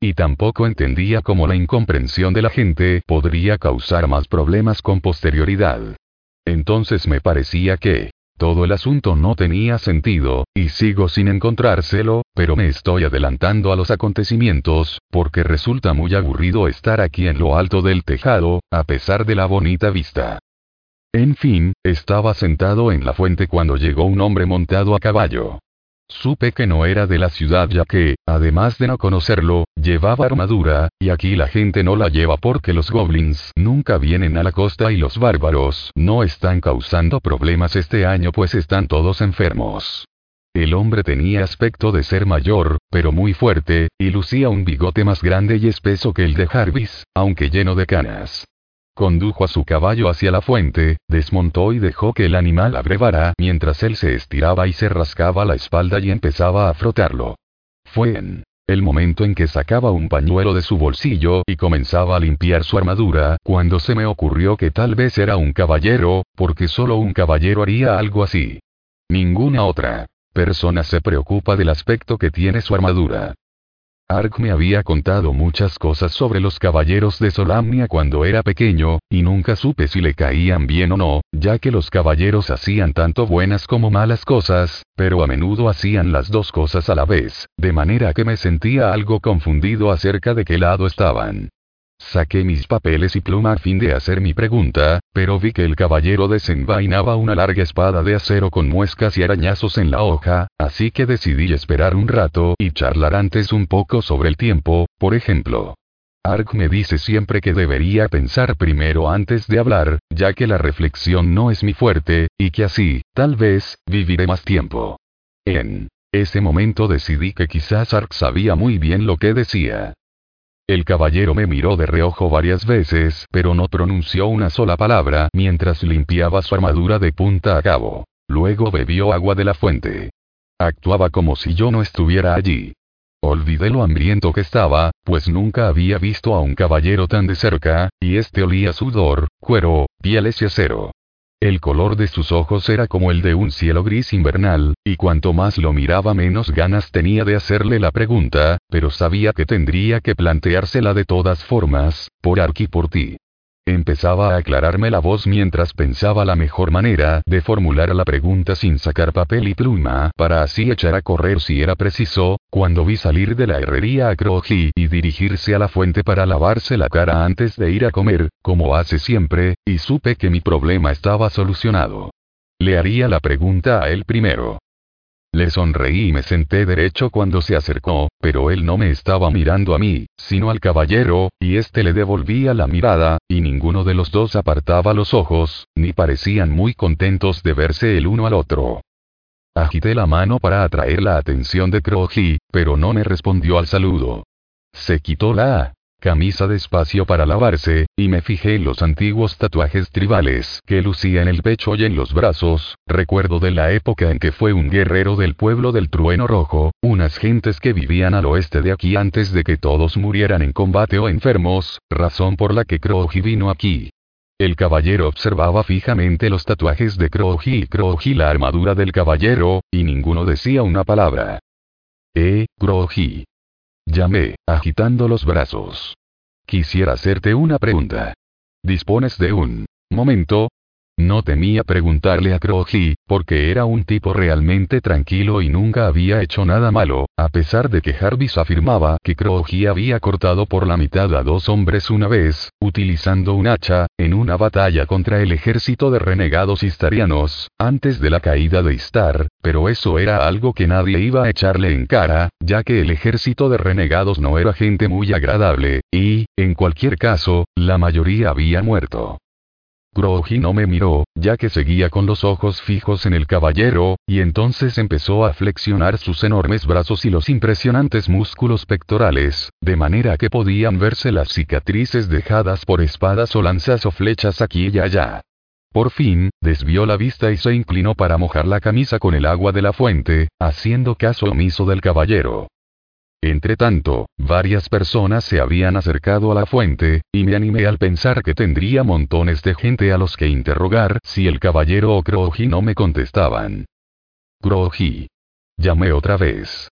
Y tampoco entendía cómo la incomprensión de la gente podría causar más problemas con posterioridad. Entonces me parecía que, todo el asunto no tenía sentido, y sigo sin encontrárselo, pero me estoy adelantando a los acontecimientos, porque resulta muy aburrido estar aquí en lo alto del tejado, a pesar de la bonita vista. En fin, estaba sentado en la fuente cuando llegó un hombre montado a caballo. Supe que no era de la ciudad ya que, además de no conocerlo, llevaba armadura, y aquí la gente no la lleva porque los goblins nunca vienen a la costa y los bárbaros no están causando problemas este año pues están todos enfermos. El hombre tenía aspecto de ser mayor, pero muy fuerte, y lucía un bigote más grande y espeso que el de Jarvis, aunque lleno de canas. Condujo a su caballo hacia la fuente, desmontó y dejó que el animal abrevara mientras él se estiraba y se rascaba la espalda y empezaba a frotarlo. Fue en el momento en que sacaba un pañuelo de su bolsillo y comenzaba a limpiar su armadura, cuando se me ocurrió que tal vez era un caballero, porque solo un caballero haría algo así. Ninguna otra persona se preocupa del aspecto que tiene su armadura. Ark me había contado muchas cosas sobre los caballeros de Solamnia cuando era pequeño, y nunca supe si le caían bien o no, ya que los caballeros hacían tanto buenas como malas cosas, pero a menudo hacían las dos cosas a la vez, de manera que me sentía algo confundido acerca de qué lado estaban. Saqué mis papeles y pluma a fin de hacer mi pregunta, pero vi que el caballero desenvainaba una larga espada de acero con muescas y arañazos en la hoja, así que decidí esperar un rato y charlar antes un poco sobre el tiempo, por ejemplo. Ark me dice siempre que debería pensar primero antes de hablar, ya que la reflexión no es mi fuerte, y que así, tal vez, viviré más tiempo. En ese momento decidí que quizás Ark sabía muy bien lo que decía. El caballero me miró de reojo varias veces, pero no pronunció una sola palabra mientras limpiaba su armadura de punta a cabo. Luego bebió agua de la fuente. Actuaba como si yo no estuviera allí. Olvidé lo hambriento que estaba, pues nunca había visto a un caballero tan de cerca, y este olía sudor, cuero, pieles y acero. El color de sus ojos era como el de un cielo gris invernal, y cuanto más lo miraba menos ganas tenía de hacerle la pregunta, pero sabía que tendría que planteársela de todas formas, por aquí por ti. Empezaba a aclararme la voz mientras pensaba la mejor manera de formular la pregunta sin sacar papel y pluma para así echar a correr si era preciso, cuando vi salir de la herrería a Croji y dirigirse a la fuente para lavarse la cara antes de ir a comer, como hace siempre, y supe que mi problema estaba solucionado. Le haría la pregunta a él primero. Le sonreí y me senté derecho cuando se acercó, pero él no me estaba mirando a mí, sino al caballero, y éste le devolvía la mirada, y ninguno de los dos apartaba los ojos, ni parecían muy contentos de verse el uno al otro. Agité la mano para atraer la atención de Kroji, pero no me respondió al saludo. Se quitó la camisa despacio para lavarse, y me fijé en los antiguos tatuajes tribales que lucía en el pecho y en los brazos, recuerdo de la época en que fue un guerrero del pueblo del trueno rojo, unas gentes que vivían al oeste de aquí antes de que todos murieran en combate o enfermos, razón por la que Kroji vino aquí. El caballero observaba fijamente los tatuajes de Kroji y Kroji la armadura del caballero, y ninguno decía una palabra. Eh, Kroji. Llamé, agitando los brazos. Quisiera hacerte una pregunta. ¿Dispones de un momento? No temía preguntarle a Kroji, porque era un tipo realmente tranquilo y nunca había hecho nada malo, a pesar de que Jarvis afirmaba que Kroji había cortado por la mitad a dos hombres una vez, utilizando un hacha, en una batalla contra el ejército de renegados istarianos, antes de la caída de Istar, pero eso era algo que nadie iba a echarle en cara, ya que el ejército de renegados no era gente muy agradable, y, en cualquier caso, la mayoría había muerto. Groji no me miró, ya que seguía con los ojos fijos en el caballero, y entonces empezó a flexionar sus enormes brazos y los impresionantes músculos pectorales, de manera que podían verse las cicatrices dejadas por espadas o lanzas o flechas aquí y allá. Por fin, desvió la vista y se inclinó para mojar la camisa con el agua de la fuente, haciendo caso omiso del caballero. Entretanto, varias personas se habían acercado a la fuente, y me animé al pensar que tendría montones de gente a los que interrogar si el caballero o Kroji no me contestaban. Kroji. Llamé otra vez.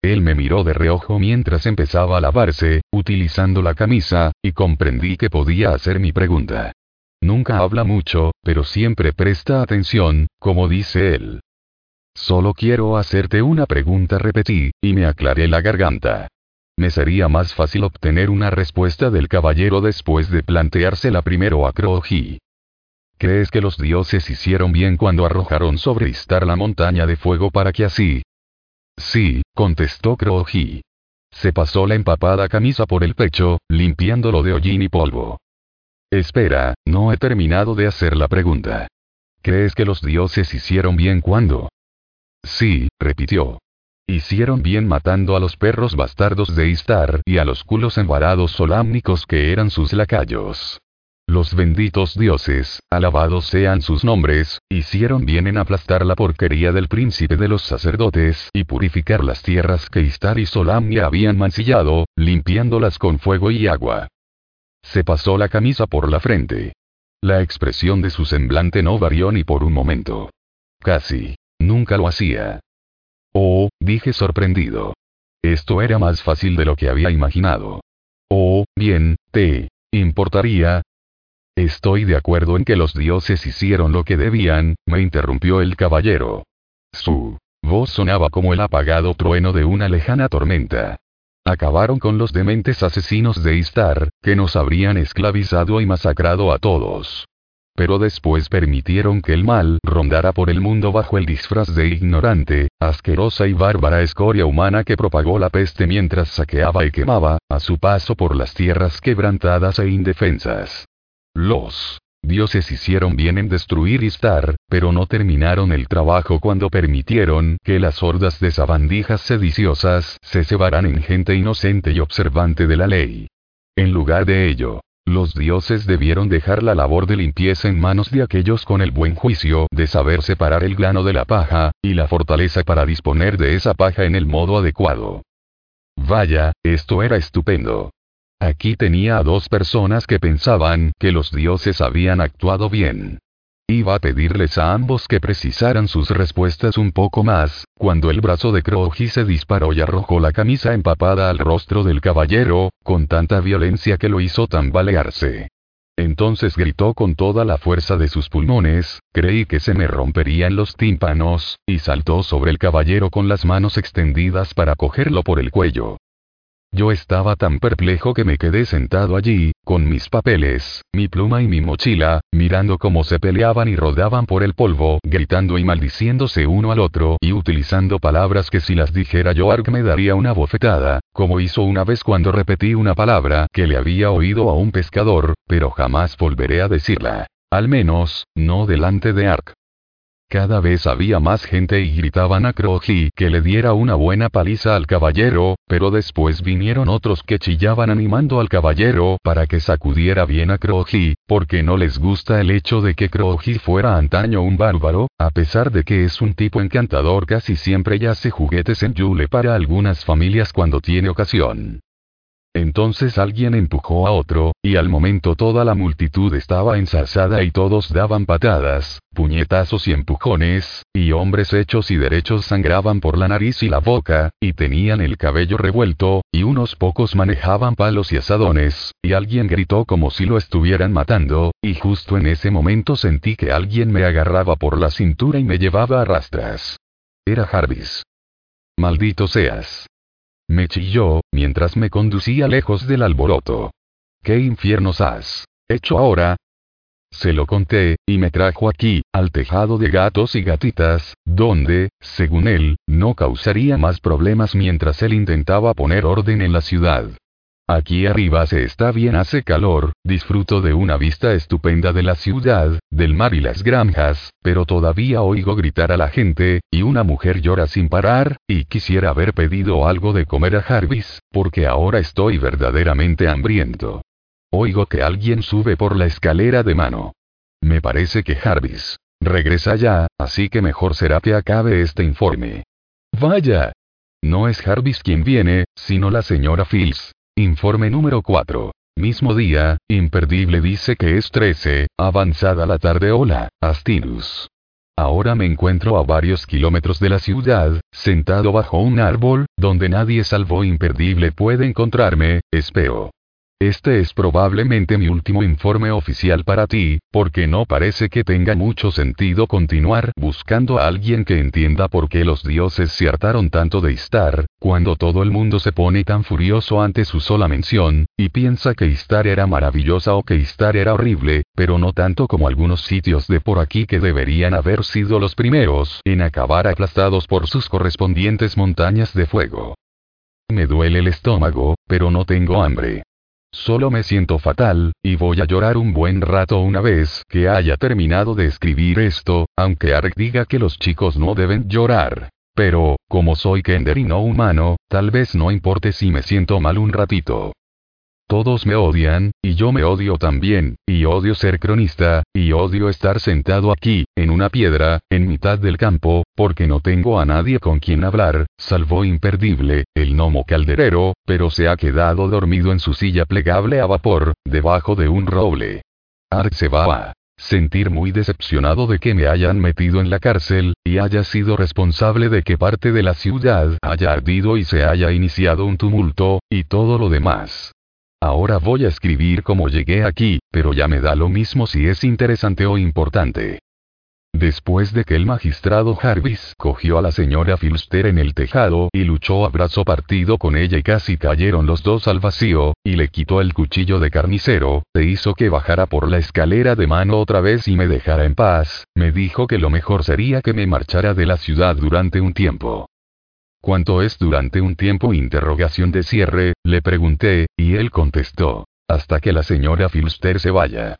Él me miró de reojo mientras empezaba a lavarse, utilizando la camisa, y comprendí que podía hacer mi pregunta. Nunca habla mucho, pero siempre presta atención, como dice él. Solo quiero hacerte una pregunta, repetí, y me aclaré la garganta. Me sería más fácil obtener una respuesta del caballero después de planteársela primero a Kroji. ¿Crees que los dioses hicieron bien cuando arrojaron sobre Istar la montaña de fuego para que así? Sí, contestó Kroji. Se pasó la empapada camisa por el pecho, limpiándolo de hollín y polvo. Espera, no he terminado de hacer la pregunta. ¿Crees que los dioses hicieron bien cuando? Sí, repitió. Hicieron bien matando a los perros bastardos de Istar y a los culos embarados solámnicos que eran sus lacayos. Los benditos dioses, alabados sean sus nombres, hicieron bien en aplastar la porquería del príncipe de los sacerdotes y purificar las tierras que Istar y Solamnia habían mancillado, limpiándolas con fuego y agua. Se pasó la camisa por la frente. La expresión de su semblante no varió ni por un momento. Casi. Nunca lo hacía. Oh, dije sorprendido. Esto era más fácil de lo que había imaginado. Oh, bien, ¿te importaría? Estoy de acuerdo en que los dioses hicieron lo que debían, me interrumpió el caballero. Su voz sonaba como el apagado trueno de una lejana tormenta. Acabaron con los dementes asesinos de Istar, que nos habrían esclavizado y masacrado a todos. Pero después permitieron que el mal rondara por el mundo bajo el disfraz de ignorante, asquerosa y bárbara escoria humana que propagó la peste mientras saqueaba y quemaba, a su paso por las tierras quebrantadas e indefensas. Los dioses hicieron bien en destruir Istar, pero no terminaron el trabajo cuando permitieron que las hordas de sabandijas sediciosas se cebaran en gente inocente y observante de la ley. En lugar de ello, los dioses debieron dejar la labor de limpieza en manos de aquellos con el buen juicio de saber separar el grano de la paja, y la fortaleza para disponer de esa paja en el modo adecuado. Vaya, esto era estupendo. Aquí tenía a dos personas que pensaban que los dioses habían actuado bien. Iba a pedirles a ambos que precisaran sus respuestas un poco más, cuando el brazo de Kroji se disparó y arrojó la camisa empapada al rostro del caballero, con tanta violencia que lo hizo tambalearse. Entonces gritó con toda la fuerza de sus pulmones, creí que se me romperían los tímpanos, y saltó sobre el caballero con las manos extendidas para cogerlo por el cuello. Yo estaba tan perplejo que me quedé sentado allí, con mis papeles, mi pluma y mi mochila, mirando cómo se peleaban y rodaban por el polvo, gritando y maldiciéndose uno al otro y utilizando palabras que si las dijera yo Ark me daría una bofetada, como hizo una vez cuando repetí una palabra que le había oído a un pescador, pero jamás volveré a decirla. Al menos, no delante de Ark. Cada vez había más gente y gritaban a Kroji que le diera una buena paliza al caballero, pero después vinieron otros que chillaban animando al caballero para que sacudiera bien a Kroji, porque no les gusta el hecho de que Kroji fuera antaño un bárbaro, a pesar de que es un tipo encantador casi siempre y hace juguetes en Yule para algunas familias cuando tiene ocasión. Entonces alguien empujó a otro, y al momento toda la multitud estaba ensalzada y todos daban patadas, puñetazos y empujones, y hombres hechos y derechos sangraban por la nariz y la boca, y tenían el cabello revuelto, y unos pocos manejaban palos y asadones, y alguien gritó como si lo estuvieran matando, y justo en ese momento sentí que alguien me agarraba por la cintura y me llevaba a rastras. Era Jarvis. Maldito seas. Me chilló, mientras me conducía lejos del alboroto. ¿Qué infiernos has hecho ahora? Se lo conté, y me trajo aquí, al tejado de gatos y gatitas, donde, según él, no causaría más problemas mientras él intentaba poner orden en la ciudad. Aquí arriba se está bien, hace calor, disfruto de una vista estupenda de la ciudad, del mar y las granjas, pero todavía oigo gritar a la gente, y una mujer llora sin parar, y quisiera haber pedido algo de comer a Jarvis, porque ahora estoy verdaderamente hambriento. Oigo que alguien sube por la escalera de mano. Me parece que Jarvis regresa ya, así que mejor será que acabe este informe. Vaya. No es Jarvis quien viene, sino la señora Fields. Informe número 4. Mismo día, imperdible dice que es 13, avanzada la tarde hola, Astinus. Ahora me encuentro a varios kilómetros de la ciudad, sentado bajo un árbol, donde nadie salvo imperdible puede encontrarme, espero. Este es probablemente mi último informe oficial para ti, porque no parece que tenga mucho sentido continuar buscando a alguien que entienda por qué los dioses se hartaron tanto de Istar, cuando todo el mundo se pone tan furioso ante su sola mención, y piensa que Istar era maravillosa o que Istar era horrible, pero no tanto como algunos sitios de por aquí que deberían haber sido los primeros en acabar aplastados por sus correspondientes montañas de fuego. Me duele el estómago, pero no tengo hambre. Solo me siento fatal, y voy a llorar un buen rato una vez que haya terminado de escribir esto, aunque Ark diga que los chicos no deben llorar. Pero, como soy Kender y no humano, tal vez no importe si me siento mal un ratito. Todos me odian, y yo me odio también, y odio ser cronista, y odio estar sentado aquí, en una piedra, en mitad del campo, porque no tengo a nadie con quien hablar, salvo imperdible, el gnomo calderero, pero se ha quedado dormido en su silla plegable a vapor, debajo de un roble. Ark se va a sentir muy decepcionado de que me hayan metido en la cárcel, y haya sido responsable de que parte de la ciudad haya ardido y se haya iniciado un tumulto, y todo lo demás. Ahora voy a escribir cómo llegué aquí, pero ya me da lo mismo si es interesante o importante. Después de que el magistrado Jarvis cogió a la señora Filster en el tejado y luchó a brazo partido con ella y casi cayeron los dos al vacío, y le quitó el cuchillo de carnicero, e hizo que bajara por la escalera de mano otra vez y me dejara en paz, me dijo que lo mejor sería que me marchara de la ciudad durante un tiempo. ¿Cuánto es durante un tiempo? Interrogación de cierre, le pregunté, y él contestó. Hasta que la señora Filster se vaya.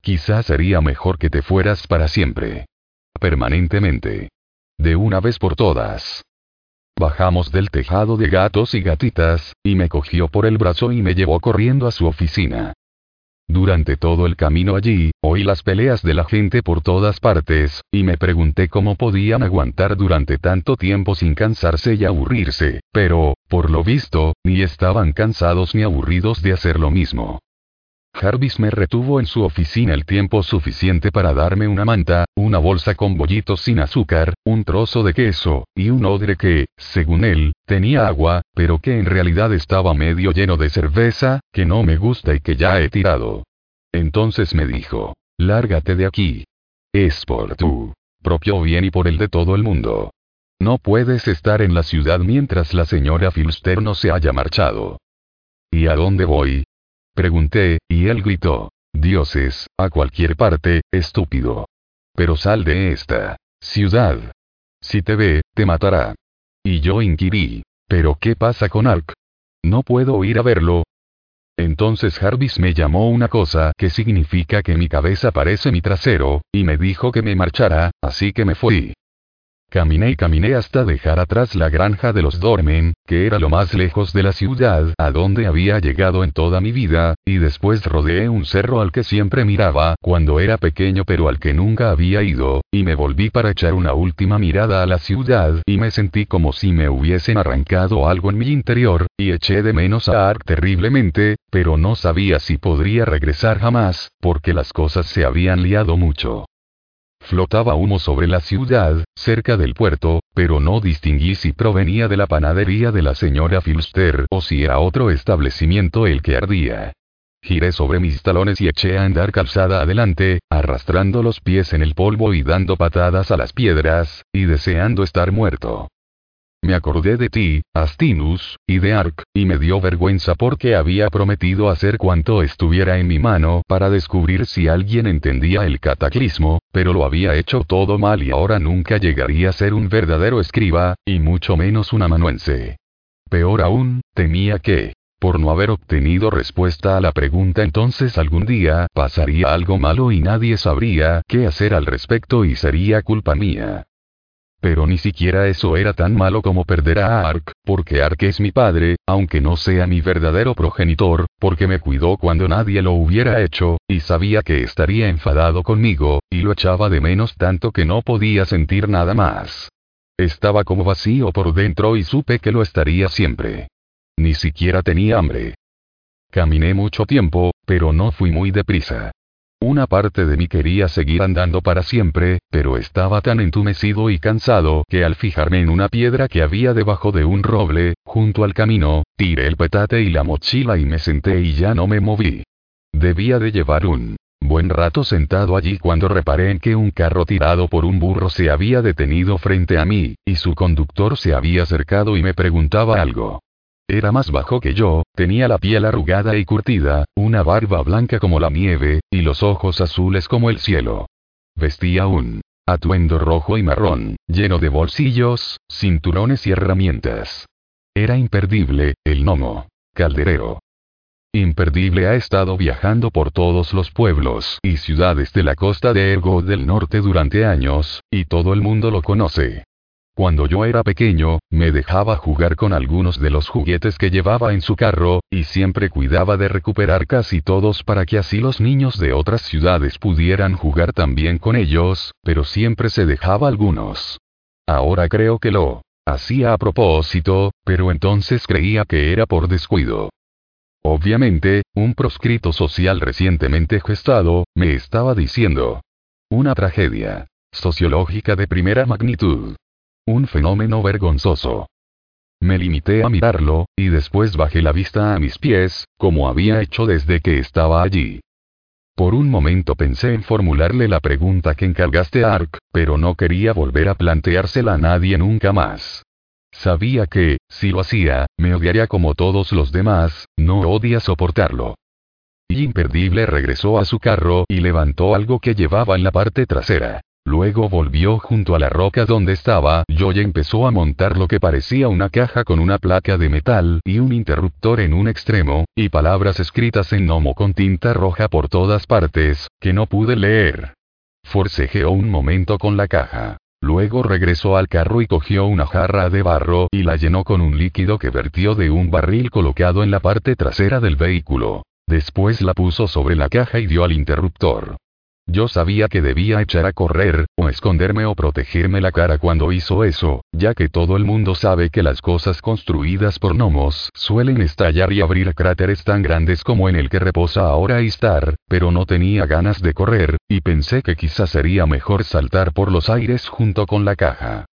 Quizás sería mejor que te fueras para siempre. Permanentemente. De una vez por todas. Bajamos del tejado de gatos y gatitas, y me cogió por el brazo y me llevó corriendo a su oficina. Durante todo el camino allí, oí las peleas de la gente por todas partes, y me pregunté cómo podían aguantar durante tanto tiempo sin cansarse y aburrirse, pero, por lo visto, ni estaban cansados ni aburridos de hacer lo mismo. Jarvis me retuvo en su oficina el tiempo suficiente para darme una manta, una bolsa con bollitos sin azúcar, un trozo de queso, y un odre que, según él, tenía agua, pero que en realidad estaba medio lleno de cerveza, que no me gusta y que ya he tirado. Entonces me dijo, lárgate de aquí. Es por tu propio bien y por el de todo el mundo. No puedes estar en la ciudad mientras la señora Filster no se haya marchado. ¿Y a dónde voy? Pregunté, y él gritó. Dioses, a cualquier parte, estúpido. Pero sal de esta ciudad. Si te ve, te matará. Y yo inquirí. ¿Pero qué pasa con Ark? No puedo ir a verlo. Entonces Jarvis me llamó una cosa que significa que mi cabeza parece mi trasero, y me dijo que me marchara, así que me fui. Caminé y caminé hasta dejar atrás la granja de los Dormen, que era lo más lejos de la ciudad a donde había llegado en toda mi vida, y después rodeé un cerro al que siempre miraba cuando era pequeño pero al que nunca había ido, y me volví para echar una última mirada a la ciudad y me sentí como si me hubiesen arrancado algo en mi interior, y eché de menos a Ark terriblemente, pero no sabía si podría regresar jamás, porque las cosas se habían liado mucho. Flotaba humo sobre la ciudad, cerca del puerto, pero no distinguí si provenía de la panadería de la señora Filster o si era otro establecimiento el que ardía. Giré sobre mis talones y eché a andar calzada adelante, arrastrando los pies en el polvo y dando patadas a las piedras, y deseando estar muerto. Me acordé de ti, Astinus, y de Ark, y me dio vergüenza porque había prometido hacer cuanto estuviera en mi mano para descubrir si alguien entendía el cataclismo, pero lo había hecho todo mal y ahora nunca llegaría a ser un verdadero escriba, y mucho menos un amanuense. Peor aún, temía que por no haber obtenido respuesta a la pregunta entonces algún día pasaría algo malo y nadie sabría qué hacer al respecto y sería culpa mía. Pero ni siquiera eso era tan malo como perder a Ark, porque Ark es mi padre, aunque no sea mi verdadero progenitor, porque me cuidó cuando nadie lo hubiera hecho, y sabía que estaría enfadado conmigo, y lo echaba de menos tanto que no podía sentir nada más. Estaba como vacío por dentro y supe que lo estaría siempre. Ni siquiera tenía hambre. Caminé mucho tiempo, pero no fui muy deprisa. Una parte de mí quería seguir andando para siempre, pero estaba tan entumecido y cansado que al fijarme en una piedra que había debajo de un roble, junto al camino, tiré el petate y la mochila y me senté y ya no me moví. Debía de llevar un buen rato sentado allí cuando reparé en que un carro tirado por un burro se había detenido frente a mí, y su conductor se había acercado y me preguntaba algo. Era más bajo que yo, tenía la piel arrugada y curtida, una barba blanca como la nieve, y los ojos azules como el cielo. Vestía un atuendo rojo y marrón, lleno de bolsillos, cinturones y herramientas. Era imperdible, el gnomo. Calderero. Imperdible ha estado viajando por todos los pueblos y ciudades de la costa de Ergo del norte durante años, y todo el mundo lo conoce. Cuando yo era pequeño, me dejaba jugar con algunos de los juguetes que llevaba en su carro, y siempre cuidaba de recuperar casi todos para que así los niños de otras ciudades pudieran jugar también con ellos, pero siempre se dejaba algunos. Ahora creo que lo hacía a propósito, pero entonces creía que era por descuido. Obviamente, un proscrito social recientemente gestado, me estaba diciendo. Una tragedia sociológica de primera magnitud. Un fenómeno vergonzoso. Me limité a mirarlo, y después bajé la vista a mis pies, como había hecho desde que estaba allí. Por un momento pensé en formularle la pregunta que encargaste a Ark, pero no quería volver a planteársela a nadie nunca más. Sabía que, si lo hacía, me odiaría como todos los demás, no odia soportarlo. Y imperdible regresó a su carro y levantó algo que llevaba en la parte trasera. Luego volvió junto a la roca donde estaba yo y empezó a montar lo que parecía una caja con una placa de metal y un interruptor en un extremo, y palabras escritas en gnomo con tinta roja por todas partes, que no pude leer. Forcejeó un momento con la caja. Luego regresó al carro y cogió una jarra de barro y la llenó con un líquido que vertió de un barril colocado en la parte trasera del vehículo. Después la puso sobre la caja y dio al interruptor. Yo sabía que debía echar a correr, o esconderme o protegerme la cara cuando hizo eso, ya que todo el mundo sabe que las cosas construidas por gnomos suelen estallar y abrir cráteres tan grandes como en el que reposa ahora Istar, pero no tenía ganas de correr, y pensé que quizás sería mejor saltar por los aires junto con la caja.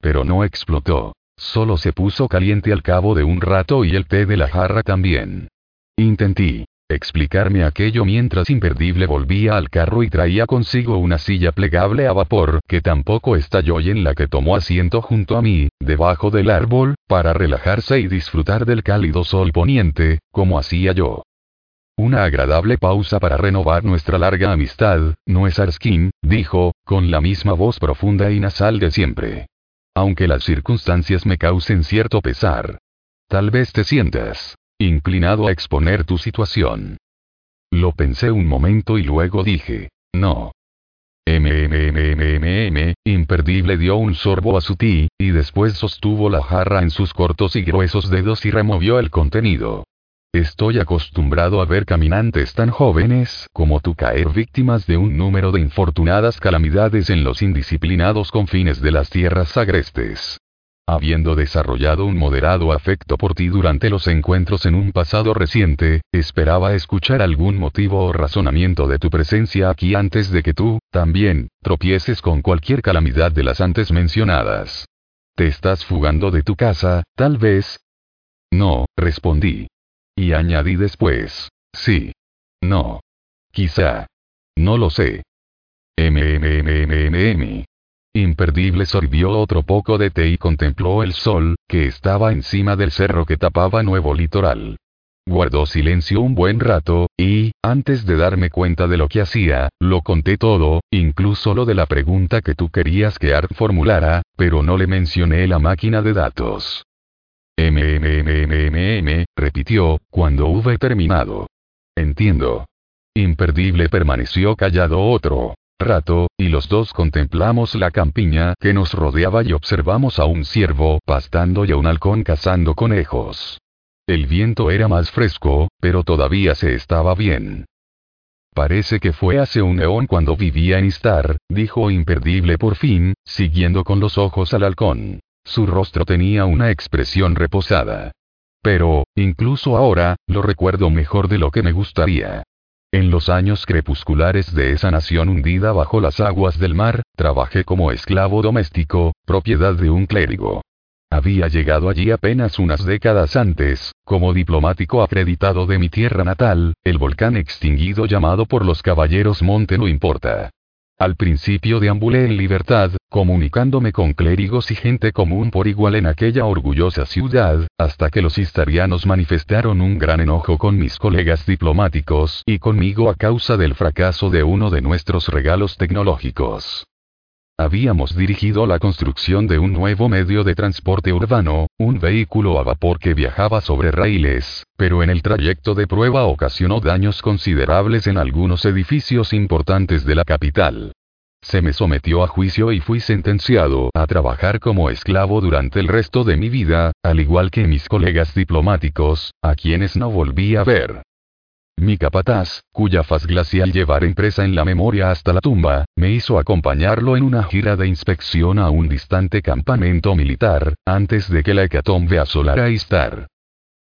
Pero no explotó. Solo se puso caliente al cabo de un rato y el té de la jarra también. Intenté explicarme aquello mientras Imperdible volvía al carro y traía consigo una silla plegable a vapor que tampoco estalló y en la que tomó asiento junto a mí, debajo del árbol, para relajarse y disfrutar del cálido sol poniente, como hacía yo. Una agradable pausa para renovar nuestra larga amistad, no es Arskin, dijo, con la misma voz profunda y nasal de siempre. Aunque las circunstancias me causen cierto pesar. Tal vez te sientas inclinado a exponer tu situación. Lo pensé un momento y luego dije, no. MMMMM, imperdible dio un sorbo a su ti, y después sostuvo la jarra en sus cortos y gruesos dedos y removió el contenido. Estoy acostumbrado a ver caminantes tan jóvenes como tú caer víctimas de un número de infortunadas calamidades en los indisciplinados confines de las tierras agrestes. Habiendo desarrollado un moderado afecto por ti durante los encuentros en un pasado reciente, esperaba escuchar algún motivo o razonamiento de tu presencia aquí antes de que tú, también, tropieces con cualquier calamidad de las antes mencionadas. ¿Te estás fugando de tu casa, tal vez? No, respondí. Y añadí después. Sí. No. Quizá. No lo sé. MMMMM. Imperdible sorbió otro poco de té y contempló el sol, que estaba encima del cerro que tapaba Nuevo Litoral. Guardó silencio un buen rato, y, antes de darme cuenta de lo que hacía, lo conté todo, incluso lo de la pregunta que tú querías que Art formulara, pero no le mencioné la máquina de datos. MMMMM, repitió, cuando hube terminado. Entiendo. Imperdible permaneció callado otro rato, y los dos contemplamos la campiña que nos rodeaba y observamos a un ciervo pastando y a un halcón cazando conejos. El viento era más fresco, pero todavía se estaba bien. Parece que fue hace un eón cuando vivía en Istar, dijo Imperdible por fin, siguiendo con los ojos al halcón. Su rostro tenía una expresión reposada. Pero, incluso ahora, lo recuerdo mejor de lo que me gustaría. En los años crepusculares de esa nación hundida bajo las aguas del mar, trabajé como esclavo doméstico, propiedad de un clérigo. Había llegado allí apenas unas décadas antes, como diplomático acreditado de mi tierra natal, el volcán extinguido llamado por los caballeros Monte no importa. Al principio deambulé en libertad, comunicándome con clérigos y gente común por igual en aquella orgullosa ciudad, hasta que los istarianos manifestaron un gran enojo con mis colegas diplomáticos y conmigo a causa del fracaso de uno de nuestros regalos tecnológicos. Habíamos dirigido la construcción de un nuevo medio de transporte urbano, un vehículo a vapor que viajaba sobre raíles, pero en el trayecto de prueba ocasionó daños considerables en algunos edificios importantes de la capital. Se me sometió a juicio y fui sentenciado a trabajar como esclavo durante el resto de mi vida, al igual que mis colegas diplomáticos, a quienes no volví a ver. Mi capataz, cuya faz glacial llevar impresa en la memoria hasta la tumba, me hizo acompañarlo en una gira de inspección a un distante campamento militar, antes de que la hecatombe asolara Istar.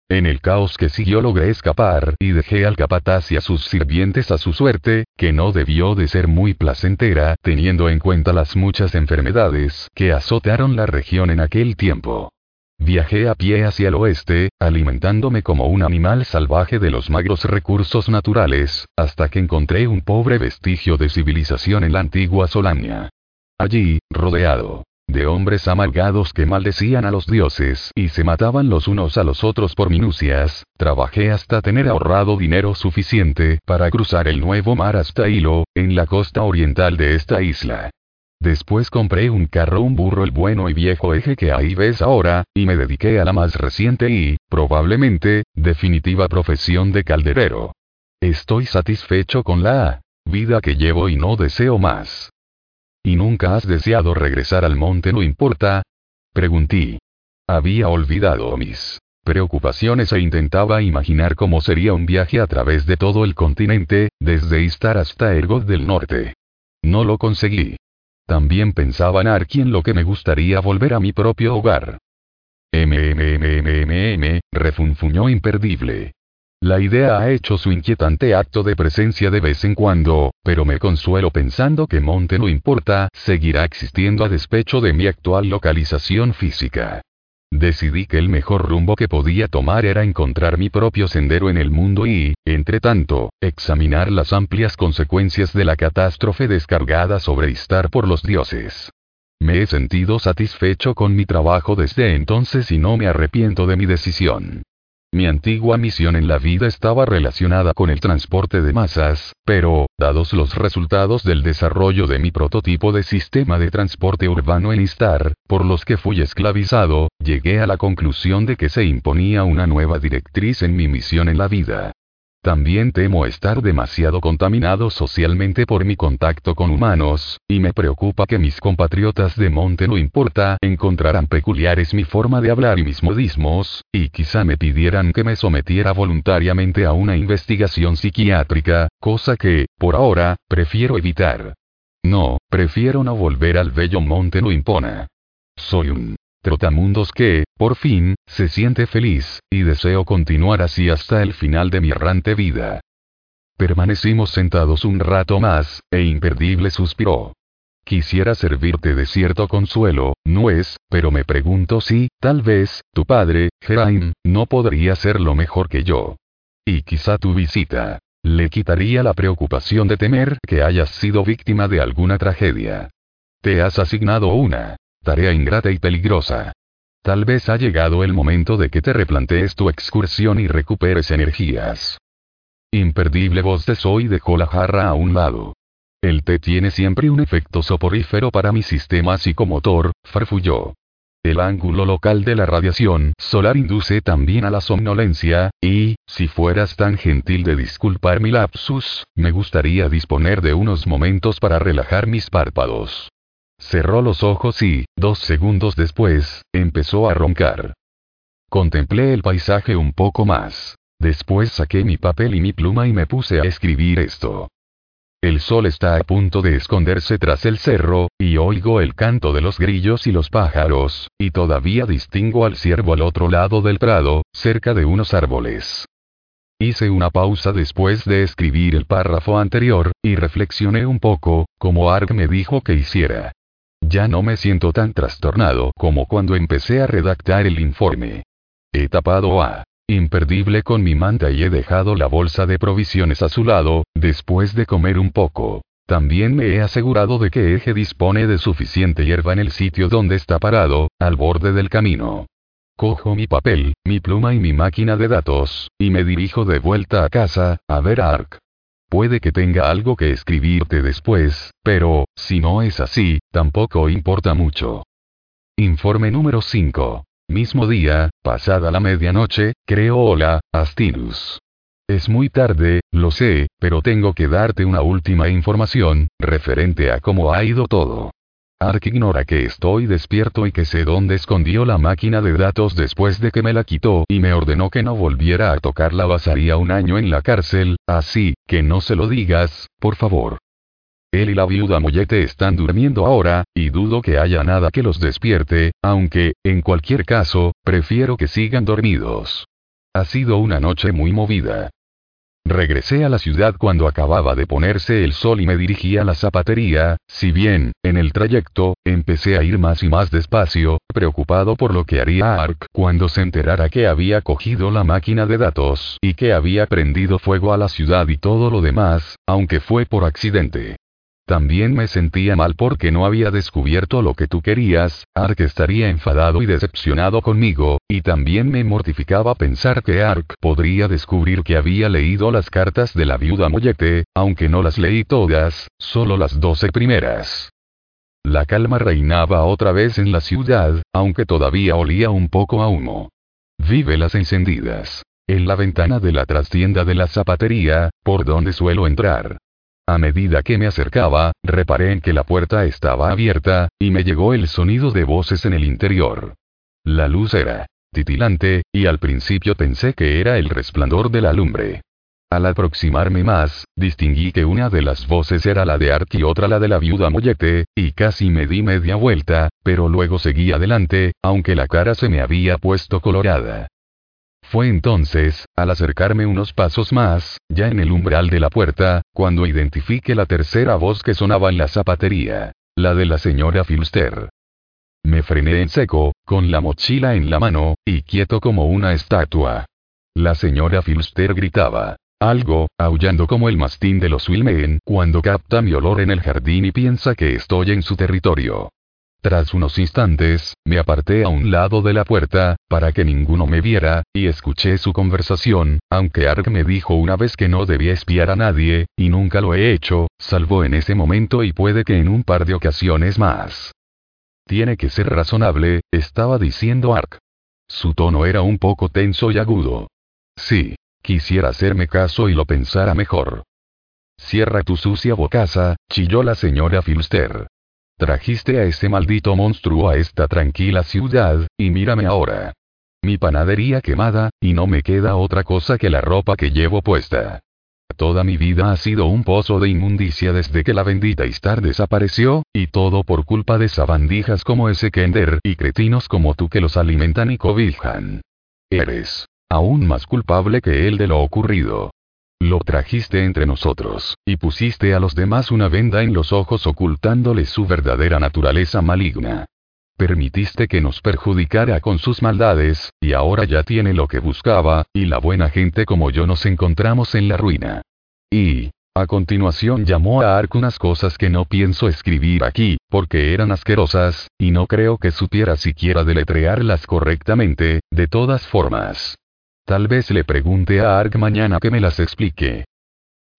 En el caos que siguió logré escapar y dejé al capataz y a sus sirvientes a su suerte, que no debió de ser muy placentera, teniendo en cuenta las muchas enfermedades que azotaron la región en aquel tiempo. Viajé a pie hacia el oeste, alimentándome como un animal salvaje de los magros recursos naturales, hasta que encontré un pobre vestigio de civilización en la antigua Solania. Allí, rodeado de hombres amargados que maldecían a los dioses y se mataban los unos a los otros por minucias, trabajé hasta tener ahorrado dinero suficiente para cruzar el nuevo mar hasta Hilo, en la costa oriental de esta isla. Después compré un carro, un burro, el bueno y viejo eje que ahí ves ahora, y me dediqué a la más reciente y, probablemente, definitiva profesión de calderero. Estoy satisfecho con la vida que llevo y no deseo más. ¿Y nunca has deseado regresar al monte no importa? Pregunté. Había olvidado mis preocupaciones e intentaba imaginar cómo sería un viaje a través de todo el continente, desde Istar hasta Ergot del Norte. No lo conseguí. También pensaba en Arki lo que me gustaría volver a mi propio hogar. MMMMM, refunfuñó imperdible. La idea ha hecho su inquietante acto de presencia de vez en cuando, pero me consuelo pensando que Monte no importa, seguirá existiendo a despecho de mi actual localización física. Decidí que el mejor rumbo que podía tomar era encontrar mi propio sendero en el mundo y, entre tanto, examinar las amplias consecuencias de la catástrofe descargada sobre Istar por los dioses. Me he sentido satisfecho con mi trabajo desde entonces y no me arrepiento de mi decisión. Mi antigua misión en la vida estaba relacionada con el transporte de masas, pero, dados los resultados del desarrollo de mi prototipo de sistema de transporte urbano en Istar, por los que fui esclavizado, llegué a la conclusión de que se imponía una nueva directriz en mi misión en la vida. También temo estar demasiado contaminado socialmente por mi contacto con humanos, y me preocupa que mis compatriotas de monte no importa encontrarán peculiares mi forma de hablar y mis modismos, y quizá me pidieran que me sometiera voluntariamente a una investigación psiquiátrica, cosa que, por ahora, prefiero evitar. No, prefiero no volver al bello monte no impona. Soy un trotamundos que, por fin, se siente feliz, y deseo continuar así hasta el final de mi errante vida. Permanecimos sentados un rato más, e Imperdible suspiró. Quisiera servirte de cierto consuelo, no es, pero me pregunto si, tal vez, tu padre, Geraim, no podría ser lo mejor que yo. Y quizá tu visita le quitaría la preocupación de temer que hayas sido víctima de alguna tragedia. Te has asignado una Tarea ingrata y peligrosa. Tal vez ha llegado el momento de que te replantees tu excursión y recuperes energías. Imperdible voz de Soy dejó la jarra a un lado. El té tiene siempre un efecto soporífero para mi sistema psicomotor, farfulló. el ángulo local de la radiación solar induce también a la somnolencia, y, si fueras tan gentil de disculpar mi lapsus, me gustaría disponer de unos momentos para relajar mis párpados. Cerró los ojos y, dos segundos después, empezó a roncar. Contemplé el paisaje un poco más. Después saqué mi papel y mi pluma y me puse a escribir esto. El sol está a punto de esconderse tras el cerro, y oigo el canto de los grillos y los pájaros, y todavía distingo al ciervo al otro lado del prado, cerca de unos árboles. Hice una pausa después de escribir el párrafo anterior, y reflexioné un poco, como Ark me dijo que hiciera. Ya no me siento tan trastornado como cuando empecé a redactar el informe. He tapado a imperdible con mi manta y he dejado la bolsa de provisiones a su lado, después de comer un poco. También me he asegurado de que Eje dispone de suficiente hierba en el sitio donde está parado, al borde del camino. Cojo mi papel, mi pluma y mi máquina de datos, y me dirijo de vuelta a casa, a ver a Ark. Puede que tenga algo que escribirte después, pero, si no es así, tampoco importa mucho. Informe número 5. Mismo día, pasada la medianoche, creo hola, Astinus. Es muy tarde, lo sé, pero tengo que darte una última información, referente a cómo ha ido todo. Ark ignora que estoy despierto y que sé dónde escondió la máquina de datos después de que me la quitó y me ordenó que no volviera a tocarla pasaría un año en la cárcel, así, que no se lo digas, por favor. Él y la viuda Mollete están durmiendo ahora, y dudo que haya nada que los despierte, aunque, en cualquier caso, prefiero que sigan dormidos. Ha sido una noche muy movida. Regresé a la ciudad cuando acababa de ponerse el sol y me dirigí a la zapatería, si bien, en el trayecto, empecé a ir más y más despacio, preocupado por lo que haría Ark cuando se enterara que había cogido la máquina de datos y que había prendido fuego a la ciudad y todo lo demás, aunque fue por accidente. También me sentía mal porque no había descubierto lo que tú querías, Ark estaría enfadado y decepcionado conmigo, y también me mortificaba pensar que Ark podría descubrir que había leído las cartas de la viuda Mollete, aunque no las leí todas, solo las doce primeras. La calma reinaba otra vez en la ciudad, aunque todavía olía un poco a humo. Vi velas encendidas. En la ventana de la trastienda de la zapatería, por donde suelo entrar. A medida que me acercaba, reparé en que la puerta estaba abierta, y me llegó el sonido de voces en el interior. La luz era titilante, y al principio pensé que era el resplandor de la lumbre. Al aproximarme más, distinguí que una de las voces era la de Art y otra la de la viuda Mollete, y casi me di media vuelta, pero luego seguí adelante, aunque la cara se me había puesto colorada. Fue entonces, al acercarme unos pasos más, ya en el umbral de la puerta, cuando identifiqué la tercera voz que sonaba en la zapatería. La de la señora Filster. Me frené en seco, con la mochila en la mano, y quieto como una estatua. La señora Filster gritaba. Algo, aullando como el mastín de los Wilmeen cuando capta mi olor en el jardín y piensa que estoy en su territorio. Tras unos instantes, me aparté a un lado de la puerta, para que ninguno me viera, y escuché su conversación, aunque Ark me dijo una vez que no debía espiar a nadie, y nunca lo he hecho, salvo en ese momento y puede que en un par de ocasiones más. Tiene que ser razonable, estaba diciendo Ark. Su tono era un poco tenso y agudo. Sí, quisiera hacerme caso y lo pensara mejor. Cierra tu sucia bocaza, chilló la señora Filster. Trajiste a ese maldito monstruo a esta tranquila ciudad, y mírame ahora. Mi panadería quemada, y no me queda otra cosa que la ropa que llevo puesta. Toda mi vida ha sido un pozo de inmundicia desde que la bendita Istar desapareció, y todo por culpa de sabandijas como ese Kender y cretinos como tú que los alimentan y cobijan. Eres aún más culpable que él de lo ocurrido. Lo trajiste entre nosotros, y pusiste a los demás una venda en los ojos ocultándoles su verdadera naturaleza maligna. Permitiste que nos perjudicara con sus maldades, y ahora ya tiene lo que buscaba, y la buena gente como yo nos encontramos en la ruina. Y, a continuación llamó a Ark unas cosas que no pienso escribir aquí, porque eran asquerosas, y no creo que supiera siquiera deletrearlas correctamente, de todas formas. Tal vez le pregunte a Ark mañana que me las explique.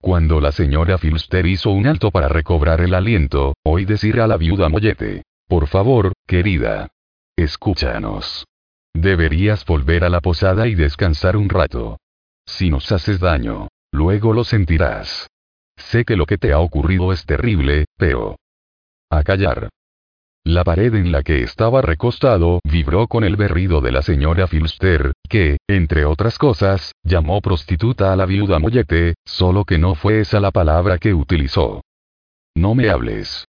Cuando la señora Filster hizo un alto para recobrar el aliento, oí decir a la viuda Mollete. Por favor, querida. escúchanos. Deberías volver a la posada y descansar un rato. Si nos haces daño, luego lo sentirás. Sé que lo que te ha ocurrido es terrible, pero... A callar. La pared en la que estaba recostado vibró con el berrido de la señora Filster, que, entre otras cosas, llamó prostituta a la viuda Mollete, solo que no fue esa la palabra que utilizó. No me hables.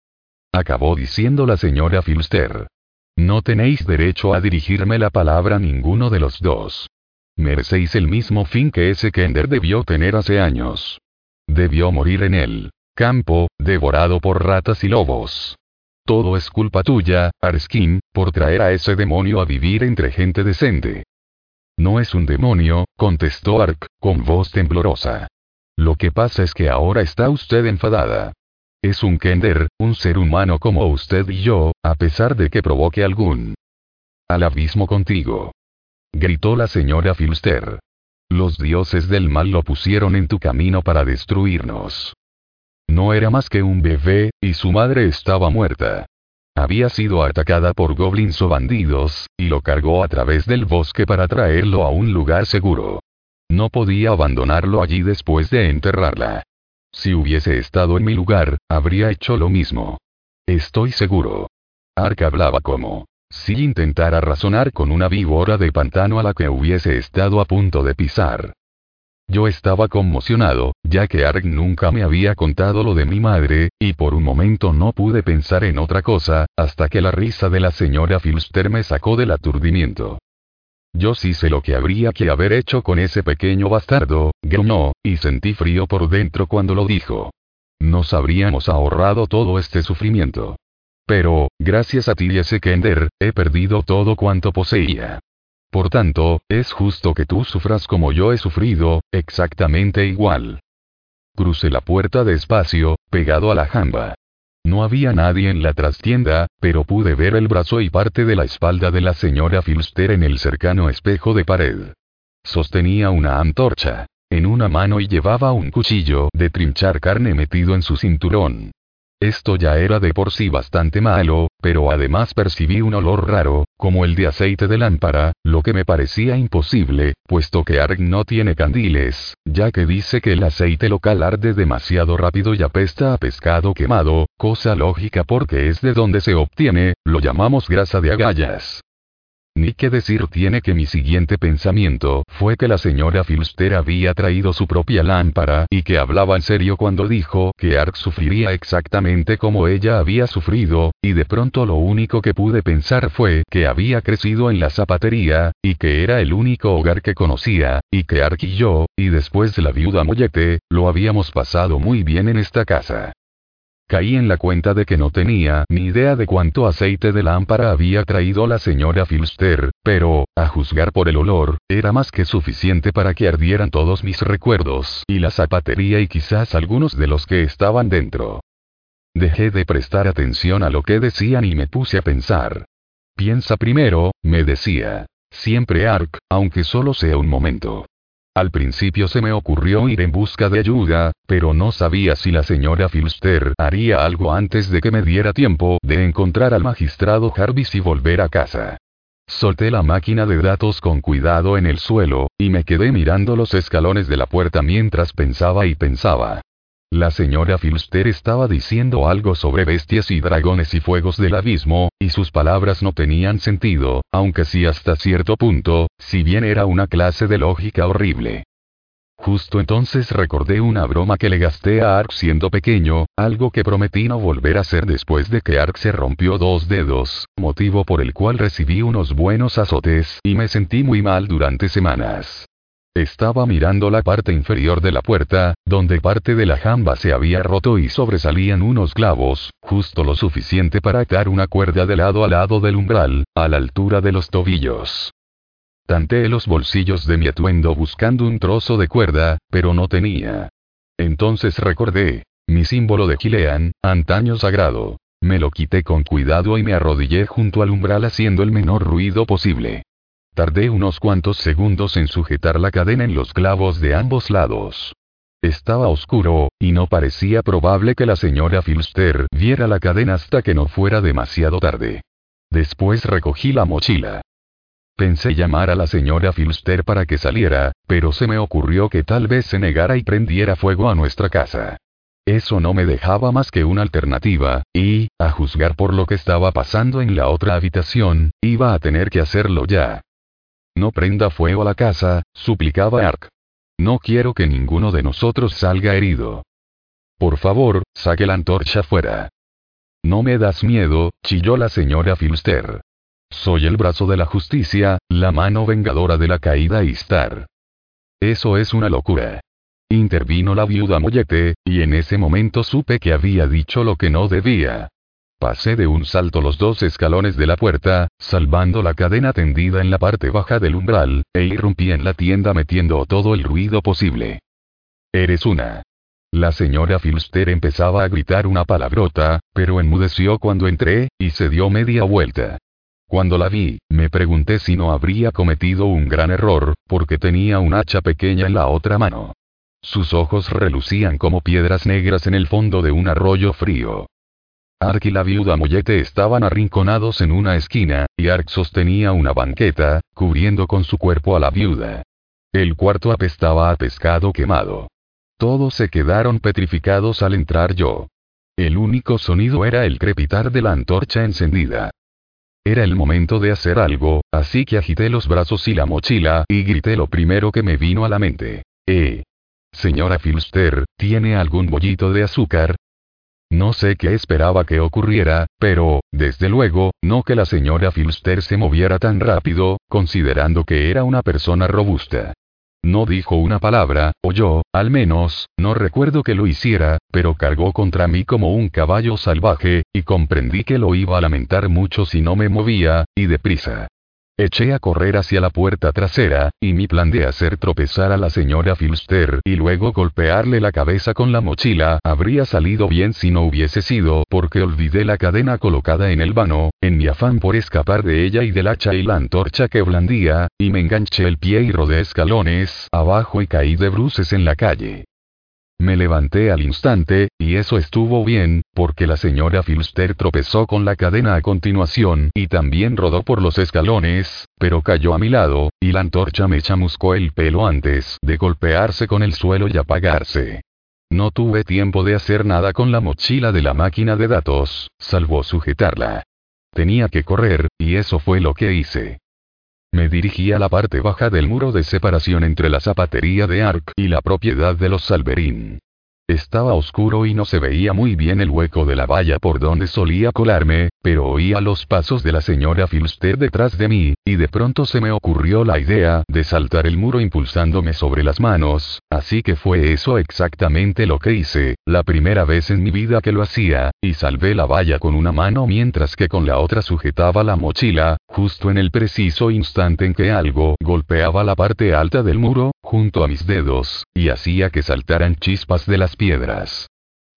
Acabó diciendo la señora Filster. No tenéis derecho a dirigirme la palabra ninguno de los dos. Merecéis el mismo fin que ese Kender debió tener hace años. Debió morir en el campo, devorado por ratas y lobos. Todo es culpa tuya, Arskin, por traer a ese demonio a vivir entre gente decente. No es un demonio, contestó Ark, con voz temblorosa. Lo que pasa es que ahora está usted enfadada. Es un Kender, un ser humano como usted y yo, a pesar de que provoque algún al abismo contigo. Gritó la señora Filster. Los dioses del mal lo pusieron en tu camino para destruirnos. No era más que un bebé, y su madre estaba muerta. Había sido atacada por goblins o bandidos, y lo cargó a través del bosque para traerlo a un lugar seguro. No podía abandonarlo allí después de enterrarla. Si hubiese estado en mi lugar, habría hecho lo mismo. Estoy seguro. Ark hablaba como si intentara razonar con una víbora de pantano a la que hubiese estado a punto de pisar. Yo estaba conmocionado, ya que Ark nunca me había contado lo de mi madre, y por un momento no pude pensar en otra cosa, hasta que la risa de la señora Filster me sacó del aturdimiento. Yo sí sé lo que habría que haber hecho con ese pequeño bastardo, gruñó, y sentí frío por dentro cuando lo dijo. Nos habríamos ahorrado todo este sufrimiento. Pero, gracias a ti y ese Kender, he perdido todo cuanto poseía. Por tanto, es justo que tú sufras como yo he sufrido, exactamente igual. Crucé la puerta despacio, pegado a la jamba. No había nadie en la trastienda, pero pude ver el brazo y parte de la espalda de la señora Filster en el cercano espejo de pared. Sostenía una antorcha en una mano y llevaba un cuchillo de trinchar carne metido en su cinturón. Esto ya era de por sí bastante malo, pero además percibí un olor raro, como el de aceite de lámpara, lo que me parecía imposible, puesto que Arg no tiene candiles, ya que dice que el aceite local arde demasiado rápido y apesta a pescado quemado, cosa lógica porque es de donde se obtiene, lo llamamos grasa de agallas. Ni qué decir tiene que mi siguiente pensamiento fue que la señora Filster había traído su propia lámpara y que hablaba en serio cuando dijo que Ark sufriría exactamente como ella había sufrido, y de pronto lo único que pude pensar fue que había crecido en la zapatería, y que era el único hogar que conocía, y que Ark y yo, y después la viuda Mollete, lo habíamos pasado muy bien en esta casa. Caí en la cuenta de que no tenía ni idea de cuánto aceite de lámpara había traído la señora Filster, pero, a juzgar por el olor, era más que suficiente para que ardieran todos mis recuerdos y la zapatería y quizás algunos de los que estaban dentro. Dejé de prestar atención a lo que decían y me puse a pensar. Piensa primero, me decía. Siempre Ark, aunque solo sea un momento. Al principio se me ocurrió ir en busca de ayuda, pero no sabía si la señora Filster haría algo antes de que me diera tiempo de encontrar al magistrado Jarvis y volver a casa. Solté la máquina de datos con cuidado en el suelo, y me quedé mirando los escalones de la puerta mientras pensaba y pensaba. La señora Filster estaba diciendo algo sobre bestias y dragones y fuegos del abismo, y sus palabras no tenían sentido, aunque sí hasta cierto punto, si bien era una clase de lógica horrible. Justo entonces recordé una broma que le gasté a Ark siendo pequeño, algo que prometí no volver a hacer después de que Ark se rompió dos dedos, motivo por el cual recibí unos buenos azotes y me sentí muy mal durante semanas. Estaba mirando la parte inferior de la puerta, donde parte de la jamba se había roto y sobresalían unos clavos, justo lo suficiente para atar una cuerda de lado a lado del umbral, a la altura de los tobillos. Tanteé los bolsillos de mi atuendo buscando un trozo de cuerda, pero no tenía. Entonces recordé, mi símbolo de Gilean, antaño sagrado. Me lo quité con cuidado y me arrodillé junto al umbral haciendo el menor ruido posible. Tardé unos cuantos segundos en sujetar la cadena en los clavos de ambos lados. Estaba oscuro, y no parecía probable que la señora Filster viera la cadena hasta que no fuera demasiado tarde. Después recogí la mochila. Pensé llamar a la señora Filster para que saliera, pero se me ocurrió que tal vez se negara y prendiera fuego a nuestra casa. Eso no me dejaba más que una alternativa, y, a juzgar por lo que estaba pasando en la otra habitación, iba a tener que hacerlo ya. No prenda fuego a la casa, suplicaba Ark. No quiero que ninguno de nosotros salga herido. Por favor, saque la antorcha fuera. No me das miedo, chilló la señora Filster. Soy el brazo de la justicia, la mano vengadora de la caída Istar. Eso es una locura. Intervino la viuda Mollete, y en ese momento supe que había dicho lo que no debía. Pasé de un salto los dos escalones de la puerta, salvando la cadena tendida en la parte baja del umbral, e irrumpí en la tienda metiendo todo el ruido posible. Eres una. La señora Filster empezaba a gritar una palabrota, pero enmudeció cuando entré, y se dio media vuelta. Cuando la vi, me pregunté si no habría cometido un gran error, porque tenía un hacha pequeña en la otra mano. Sus ojos relucían como piedras negras en el fondo de un arroyo frío. Ark y la viuda Mollete estaban arrinconados en una esquina, y Ark sostenía una banqueta, cubriendo con su cuerpo a la viuda. El cuarto apestaba a pescado quemado. Todos se quedaron petrificados al entrar yo. El único sonido era el crepitar de la antorcha encendida. Era el momento de hacer algo, así que agité los brazos y la mochila, y grité lo primero que me vino a la mente. Eh. Señora Filster, ¿tiene algún bollito de azúcar? No sé qué esperaba que ocurriera, pero, desde luego, no que la señora Filster se moviera tan rápido, considerando que era una persona robusta. No dijo una palabra, o yo, al menos, no recuerdo que lo hiciera, pero cargó contra mí como un caballo salvaje, y comprendí que lo iba a lamentar mucho si no me movía, y deprisa. Eché a correr hacia la puerta trasera, y mi plan de hacer tropezar a la señora Filster y luego golpearle la cabeza con la mochila habría salido bien si no hubiese sido porque olvidé la cadena colocada en el vano, en mi afán por escapar de ella y del hacha y la antorcha que blandía, y me enganché el pie y rodé escalones abajo y caí de bruces en la calle. Me levanté al instante, y eso estuvo bien, porque la señora Filster tropezó con la cadena a continuación y también rodó por los escalones, pero cayó a mi lado, y la antorcha me chamuscó el pelo antes de golpearse con el suelo y apagarse. No tuve tiempo de hacer nada con la mochila de la máquina de datos, salvo sujetarla. Tenía que correr, y eso fue lo que hice. Me dirigí a la parte baja del muro de separación entre la zapatería de Ark y la propiedad de los Salverín. Estaba oscuro y no se veía muy bien el hueco de la valla por donde solía colarme, pero oía los pasos de la señora Filster detrás de mí, y de pronto se me ocurrió la idea de saltar el muro impulsándome sobre las manos, así que fue eso exactamente lo que hice, la primera vez en mi vida que lo hacía, y salvé la valla con una mano mientras que con la otra sujetaba la mochila, justo en el preciso instante en que algo golpeaba la parte alta del muro, junto a mis dedos, y hacía que saltaran chispas de las piedras.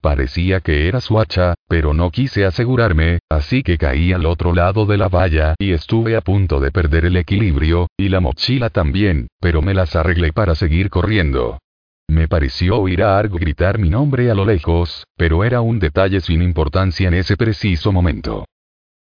Parecía que era su hacha, pero no quise asegurarme, así que caí al otro lado de la valla y estuve a punto de perder el equilibrio, y la mochila también, pero me las arreglé para seguir corriendo. Me pareció oír a Argo gritar mi nombre a lo lejos, pero era un detalle sin importancia en ese preciso momento.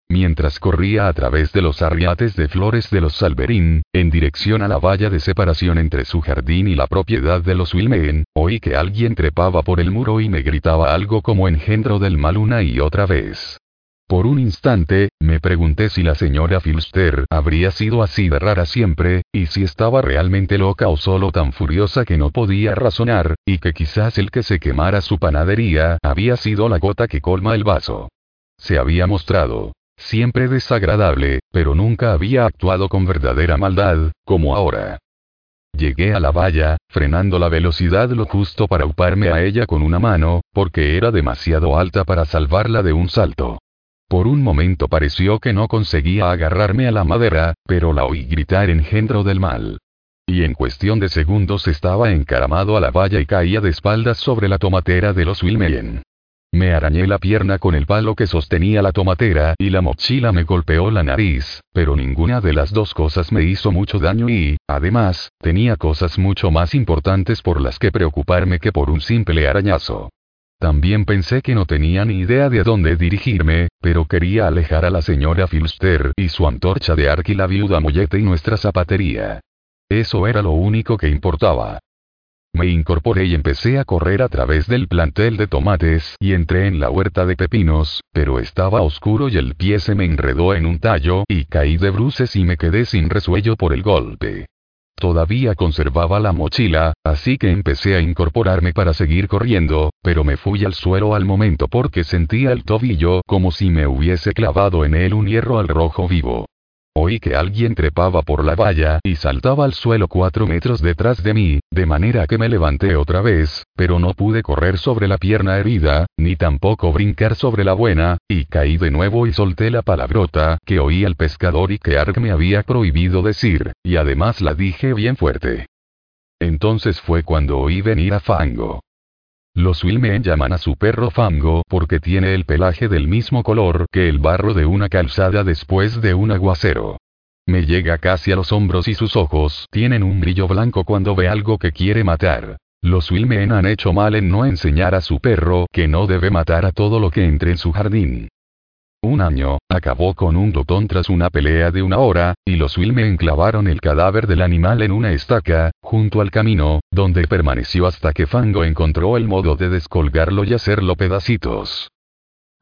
Mientras corría a través de los arriates de flores de los Salverín, en dirección a la valla de separación entre su jardín y la propiedad de los Wilmeen, oí que alguien trepaba por el muro y me gritaba algo como engendro del mal una y otra vez. Por un instante, me pregunté si la señora Filster habría sido así de rara siempre, y si estaba realmente loca o solo tan furiosa que no podía razonar, y que quizás el que se quemara su panadería había sido la gota que colma el vaso. Se había mostrado Siempre desagradable, pero nunca había actuado con verdadera maldad, como ahora. Llegué a la valla, frenando la velocidad lo justo para uparme a ella con una mano, porque era demasiado alta para salvarla de un salto. Por un momento pareció que no conseguía agarrarme a la madera, pero la oí gritar engendro del mal. Y en cuestión de segundos estaba encaramado a la valla y caía de espaldas sobre la tomatera de los Wilmeyen. Me arañé la pierna con el palo que sostenía la tomatera y la mochila me golpeó la nariz, pero ninguna de las dos cosas me hizo mucho daño y, además, tenía cosas mucho más importantes por las que preocuparme que por un simple arañazo. También pensé que no tenía ni idea de a dónde dirigirme, pero quería alejar a la señora Filster y su antorcha de y la viuda Mollete y nuestra zapatería. Eso era lo único que importaba. Me incorporé y empecé a correr a través del plantel de tomates y entré en la huerta de pepinos, pero estaba oscuro y el pie se me enredó en un tallo y caí de bruces y me quedé sin resuello por el golpe. Todavía conservaba la mochila, así que empecé a incorporarme para seguir corriendo, pero me fui al suelo al momento porque sentía el tobillo como si me hubiese clavado en él un hierro al rojo vivo. Oí que alguien trepaba por la valla y saltaba al suelo cuatro metros detrás de mí, de manera que me levanté otra vez, pero no pude correr sobre la pierna herida, ni tampoco brincar sobre la buena, y caí de nuevo y solté la palabrota que oí al pescador y que Ark me había prohibido decir, y además la dije bien fuerte. Entonces fue cuando oí venir a Fango. Los Wilmen llaman a su perro Fango porque tiene el pelaje del mismo color que el barro de una calzada después de un aguacero. Me llega casi a los hombros y sus ojos tienen un brillo blanco cuando ve algo que quiere matar. Los Wilmen han hecho mal en no enseñar a su perro que no debe matar a todo lo que entre en su jardín. Un año, acabó con un dotón tras una pelea de una hora, y los Wilme enclavaron el cadáver del animal en una estaca, junto al camino, donde permaneció hasta que Fango encontró el modo de descolgarlo y hacerlo pedacitos.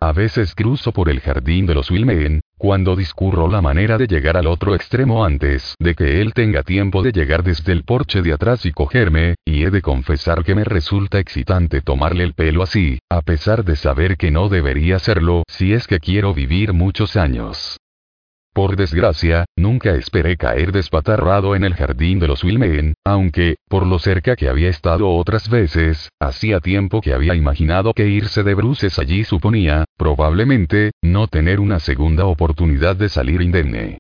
A veces cruzo por el jardín de los Wilmeen, cuando discurro la manera de llegar al otro extremo antes de que él tenga tiempo de llegar desde el porche de atrás y cogerme, y he de confesar que me resulta excitante tomarle el pelo así, a pesar de saber que no debería hacerlo si es que quiero vivir muchos años. Por desgracia, nunca esperé caer despatarrado en el jardín de los Wilmeen, aunque, por lo cerca que había estado otras veces, hacía tiempo que había imaginado que irse de bruces allí suponía, probablemente, no tener una segunda oportunidad de salir indemne.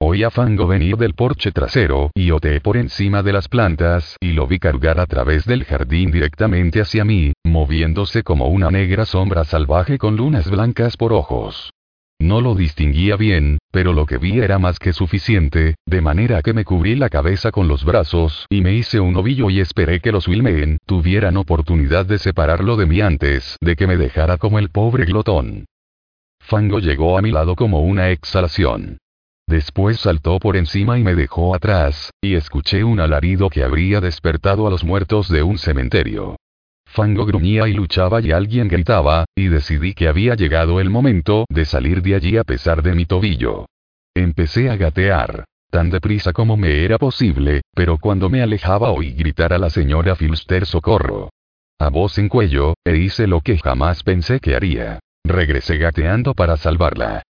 Oí a Fango venir del porche trasero y oteé por encima de las plantas y lo vi cargar a través del jardín directamente hacia mí, moviéndose como una negra sombra salvaje con lunas blancas por ojos. No lo distinguía bien, pero lo que vi era más que suficiente, de manera que me cubrí la cabeza con los brazos y me hice un ovillo y esperé que los Wilmeen tuvieran oportunidad de separarlo de mí antes de que me dejara como el pobre glotón. Fango llegó a mi lado como una exhalación. Después saltó por encima y me dejó atrás, y escuché un alarido que habría despertado a los muertos de un cementerio. Fango gruñía y luchaba y alguien gritaba, y decidí que había llegado el momento de salir de allí a pesar de mi tobillo. Empecé a gatear. Tan deprisa como me era posible, pero cuando me alejaba oí gritar a la señora Filster socorro. A voz en cuello, e hice lo que jamás pensé que haría. Regresé gateando para salvarla.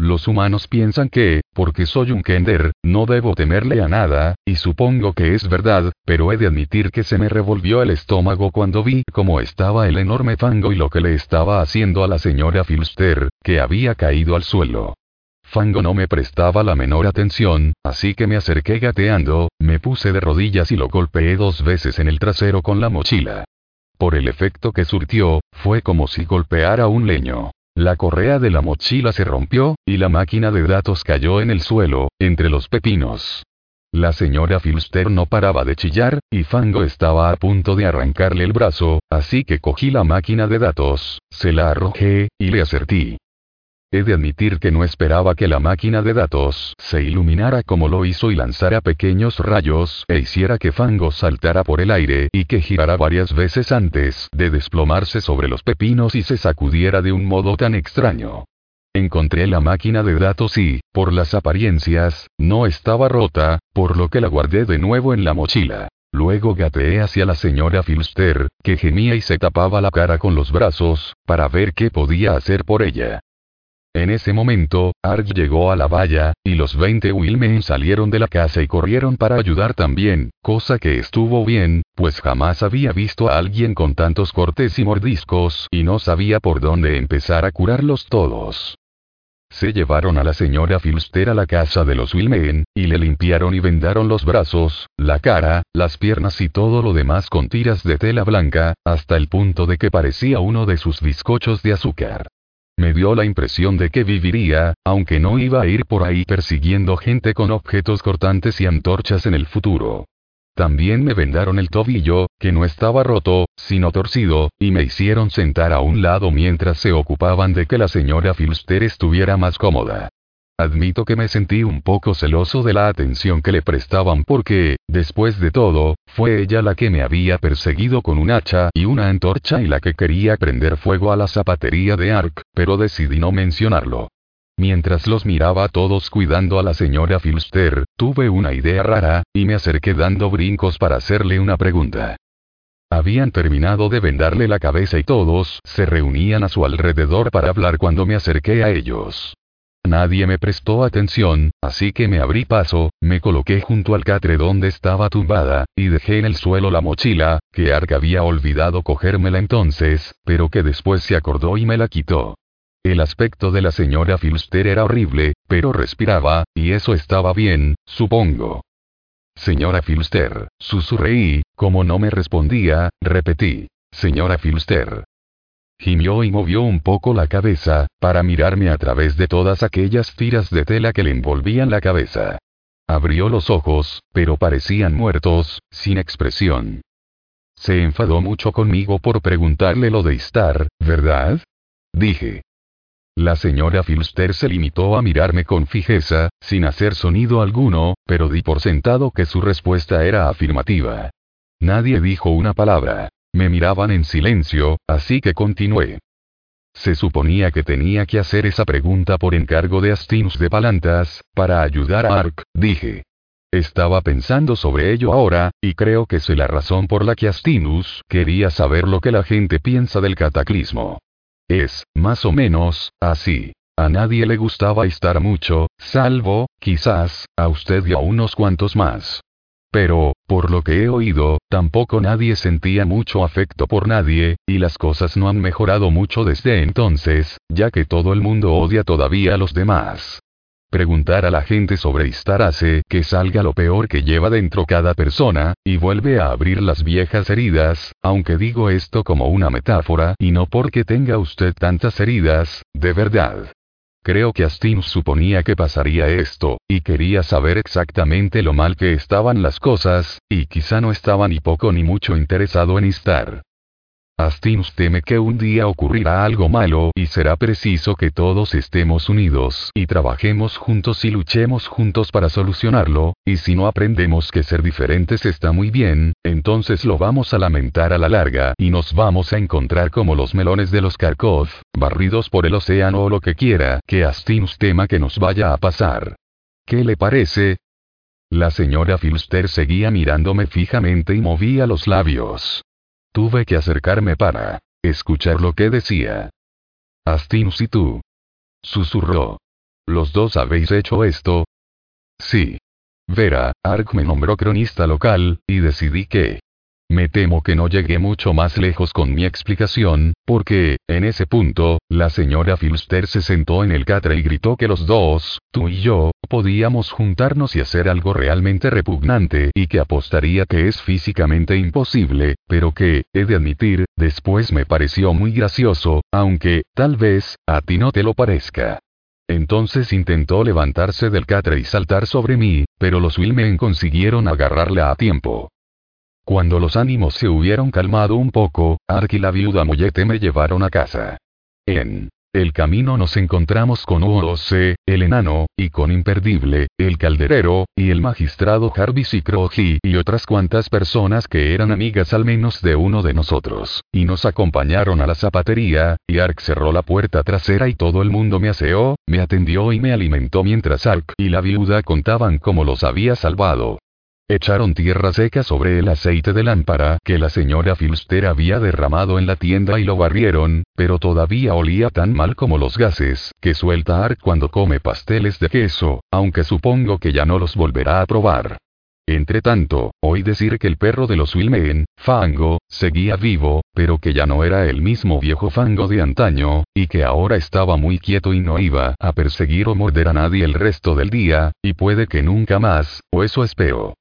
Los humanos piensan que, porque soy un Kender, no debo temerle a nada, y supongo que es verdad, pero he de admitir que se me revolvió el estómago cuando vi cómo estaba el enorme fango y lo que le estaba haciendo a la señora Filster, que había caído al suelo. Fango no me prestaba la menor atención, así que me acerqué gateando, me puse de rodillas y lo golpeé dos veces en el trasero con la mochila. Por el efecto que surtió, fue como si golpeara un leño. La correa de la mochila se rompió, y la máquina de datos cayó en el suelo, entre los pepinos. La señora Filster no paraba de chillar, y Fango estaba a punto de arrancarle el brazo, así que cogí la máquina de datos, se la arrojé, y le acertí. He de admitir que no esperaba que la máquina de datos se iluminara como lo hizo y lanzara pequeños rayos e hiciera que Fango saltara por el aire y que girara varias veces antes de desplomarse sobre los pepinos y se sacudiera de un modo tan extraño. Encontré la máquina de datos y, por las apariencias, no estaba rota, por lo que la guardé de nuevo en la mochila. Luego gateé hacia la señora Filster, que gemía y se tapaba la cara con los brazos, para ver qué podía hacer por ella. En ese momento, Arg llegó a la valla, y los 20 Wilmen salieron de la casa y corrieron para ayudar también, cosa que estuvo bien, pues jamás había visto a alguien con tantos cortes y mordiscos y no sabía por dónde empezar a curarlos todos. Se llevaron a la señora Filster a la casa de los Wilmen, y le limpiaron y vendaron los brazos, la cara, las piernas y todo lo demás con tiras de tela blanca, hasta el punto de que parecía uno de sus bizcochos de azúcar. Me dio la impresión de que viviría, aunque no iba a ir por ahí persiguiendo gente con objetos cortantes y antorchas en el futuro. también me vendaron el tobillo, que no estaba roto, sino torcido, y me hicieron sentar a un lado mientras se ocupaban de que la señora Filster estuviera más cómoda. Admito que me sentí un poco celoso de la atención que le prestaban porque, después de todo, fue ella la que me había perseguido con un hacha y una antorcha y la que quería prender fuego a la zapatería de Ark, pero decidí no mencionarlo. Mientras los miraba a todos cuidando a la señora Filster, tuve una idea rara, y me acerqué dando brincos para hacerle una pregunta. Habían terminado de vendarle la cabeza y todos se reunían a su alrededor para hablar cuando me acerqué a ellos. Nadie me prestó atención, así que me abrí paso, me coloqué junto al catre donde estaba tumbada, y dejé en el suelo la mochila, que Ark había olvidado cogérmela entonces, pero que después se acordó y me la quitó. El aspecto de la señora Filster era horrible, pero respiraba, y eso estaba bien, supongo. Señora Filster, susurré y, como no me respondía, repetí. Señora Filster, Gimió y movió un poco la cabeza, para mirarme a través de todas aquellas tiras de tela que le envolvían la cabeza. Abrió los ojos, pero parecían muertos, sin expresión. Se enfadó mucho conmigo por preguntarle lo de estar, ¿verdad? Dije. La señora Filster se limitó a mirarme con fijeza, sin hacer sonido alguno, pero di por sentado que su respuesta era afirmativa. Nadie dijo una palabra. Me miraban en silencio, así que continué. Se suponía que tenía que hacer esa pregunta por encargo de Astinus de Palantas, para ayudar a Ark, dije. Estaba pensando sobre ello ahora, y creo que sé la razón por la que Astinus quería saber lo que la gente piensa del cataclismo. Es, más o menos, así. A nadie le gustaba estar mucho, salvo, quizás, a usted y a unos cuantos más. Pero, por lo que he oído, tampoco nadie sentía mucho afecto por nadie, y las cosas no han mejorado mucho desde entonces, ya que todo el mundo odia todavía a los demás. Preguntar a la gente sobre Istar hace que salga lo peor que lleva dentro cada persona, y vuelve a abrir las viejas heridas, aunque digo esto como una metáfora y no porque tenga usted tantas heridas, de verdad. Creo que Astinus suponía que pasaría esto, y quería saber exactamente lo mal que estaban las cosas, y quizá no estaba ni poco ni mucho interesado en estar. Astinus teme que un día ocurrirá algo malo y será preciso que todos estemos unidos y trabajemos juntos y luchemos juntos para solucionarlo, y si no aprendemos que ser diferentes está muy bien, entonces lo vamos a lamentar a la larga y nos vamos a encontrar como los melones de los Kharkov, barridos por el océano o lo que quiera que Astinus tema que nos vaya a pasar. ¿Qué le parece? La señora Filster seguía mirándome fijamente y movía los labios. Tuve que acercarme para escuchar lo que decía. Astinus y tú. Susurró. ¿Los dos habéis hecho esto? Sí. Vera, Ark me nombró cronista local, y decidí que me temo que no llegué mucho más lejos con mi explicación, porque, en ese punto, la señora Filster se sentó en el catre y gritó que los dos, tú y yo, podíamos juntarnos y hacer algo realmente repugnante y que apostaría que es físicamente imposible, pero que, he de admitir, después me pareció muy gracioso, aunque, tal vez, a ti no te lo parezca. Entonces intentó levantarse del catre y saltar sobre mí, pero los Wilmen consiguieron agarrarla a tiempo. Cuando los ánimos se hubieron calmado un poco, Ark y la viuda Mollete me llevaron a casa. En el camino nos encontramos con Uose, el enano, y con Imperdible, el calderero, y el magistrado Jarvis y Croji y otras cuantas personas que eran amigas al menos de uno de nosotros, y nos acompañaron a la zapatería, y Ark cerró la puerta trasera y todo el mundo me aseó, me atendió y me alimentó mientras Ark y la viuda contaban cómo los había salvado. Echaron tierra seca sobre el aceite de lámpara que la señora Filster había derramado en la tienda y lo barrieron, pero todavía olía tan mal como los gases que suelta Ark cuando come pasteles de queso, aunque supongo que ya no los volverá a probar. Entre tanto, oí decir que el perro de los Wilmen, Fango, seguía vivo, pero que ya no era el mismo viejo Fango de antaño, y que ahora estaba muy quieto y no iba a perseguir o morder a nadie el resto del día, y puede que nunca más, o eso espero.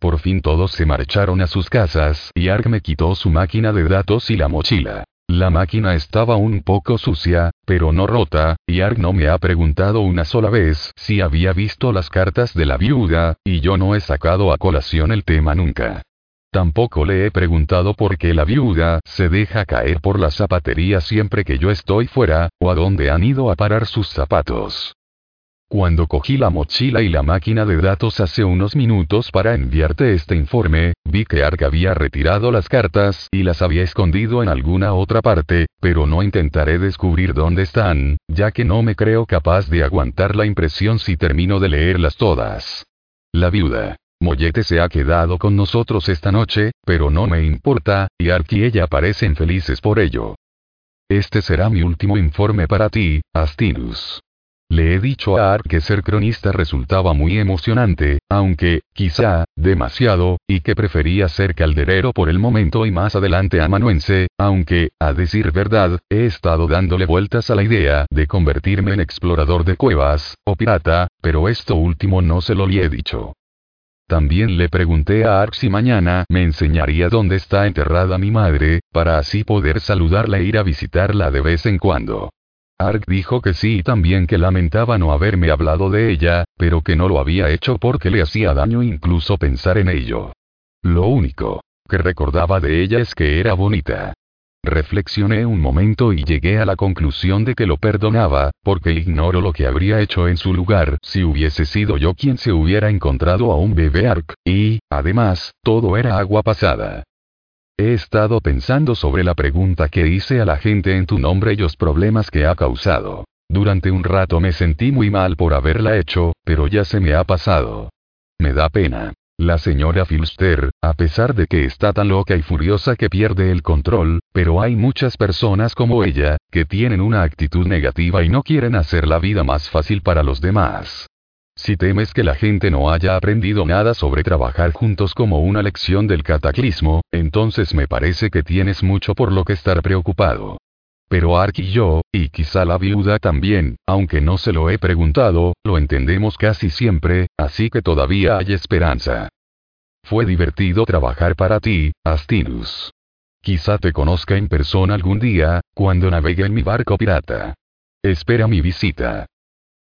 Por fin todos se marcharon a sus casas y Ark me quitó su máquina de datos y la mochila. La máquina estaba un poco sucia, pero no rota, y Ark no me ha preguntado una sola vez si había visto las cartas de la viuda, y yo no he sacado a colación el tema nunca. Tampoco le he preguntado por qué la viuda se deja caer por la zapatería siempre que yo estoy fuera, o a dónde han ido a parar sus zapatos. Cuando cogí la mochila y la máquina de datos hace unos minutos para enviarte este informe, vi que Ark había retirado las cartas y las había escondido en alguna otra parte, pero no intentaré descubrir dónde están, ya que no me creo capaz de aguantar la impresión si termino de leerlas todas. La viuda. Mollete se ha quedado con nosotros esta noche, pero no me importa, y Ark y ella parecen felices por ello. Este será mi último informe para ti, Astinus. Le he dicho a Art que ser cronista resultaba muy emocionante, aunque, quizá, demasiado, y que prefería ser calderero por el momento y más adelante amanuense, aunque, a decir verdad, he estado dándole vueltas a la idea de convertirme en explorador de cuevas, o pirata, pero esto último no se lo le he dicho. También le pregunté a Ark si mañana me enseñaría dónde está enterrada mi madre, para así poder saludarla e ir a visitarla de vez en cuando. Ark dijo que sí y también que lamentaba no haberme hablado de ella, pero que no lo había hecho porque le hacía daño incluso pensar en ello. Lo único que recordaba de ella es que era bonita. Reflexioné un momento y llegué a la conclusión de que lo perdonaba, porque ignoro lo que habría hecho en su lugar si hubiese sido yo quien se hubiera encontrado a un bebé Ark, y, además, todo era agua pasada. He estado pensando sobre la pregunta que hice a la gente en tu nombre y los problemas que ha causado. Durante un rato me sentí muy mal por haberla hecho, pero ya se me ha pasado. Me da pena. La señora Filster, a pesar de que está tan loca y furiosa que pierde el control, pero hay muchas personas como ella, que tienen una actitud negativa y no quieren hacer la vida más fácil para los demás. Si temes que la gente no haya aprendido nada sobre trabajar juntos como una lección del cataclismo, entonces me parece que tienes mucho por lo que estar preocupado. Pero Ark y yo, y quizá la viuda también, aunque no se lo he preguntado, lo entendemos casi siempre, así que todavía hay esperanza. Fue divertido trabajar para ti, Astinus. Quizá te conozca en persona algún día, cuando navegue en mi barco pirata. Espera mi visita.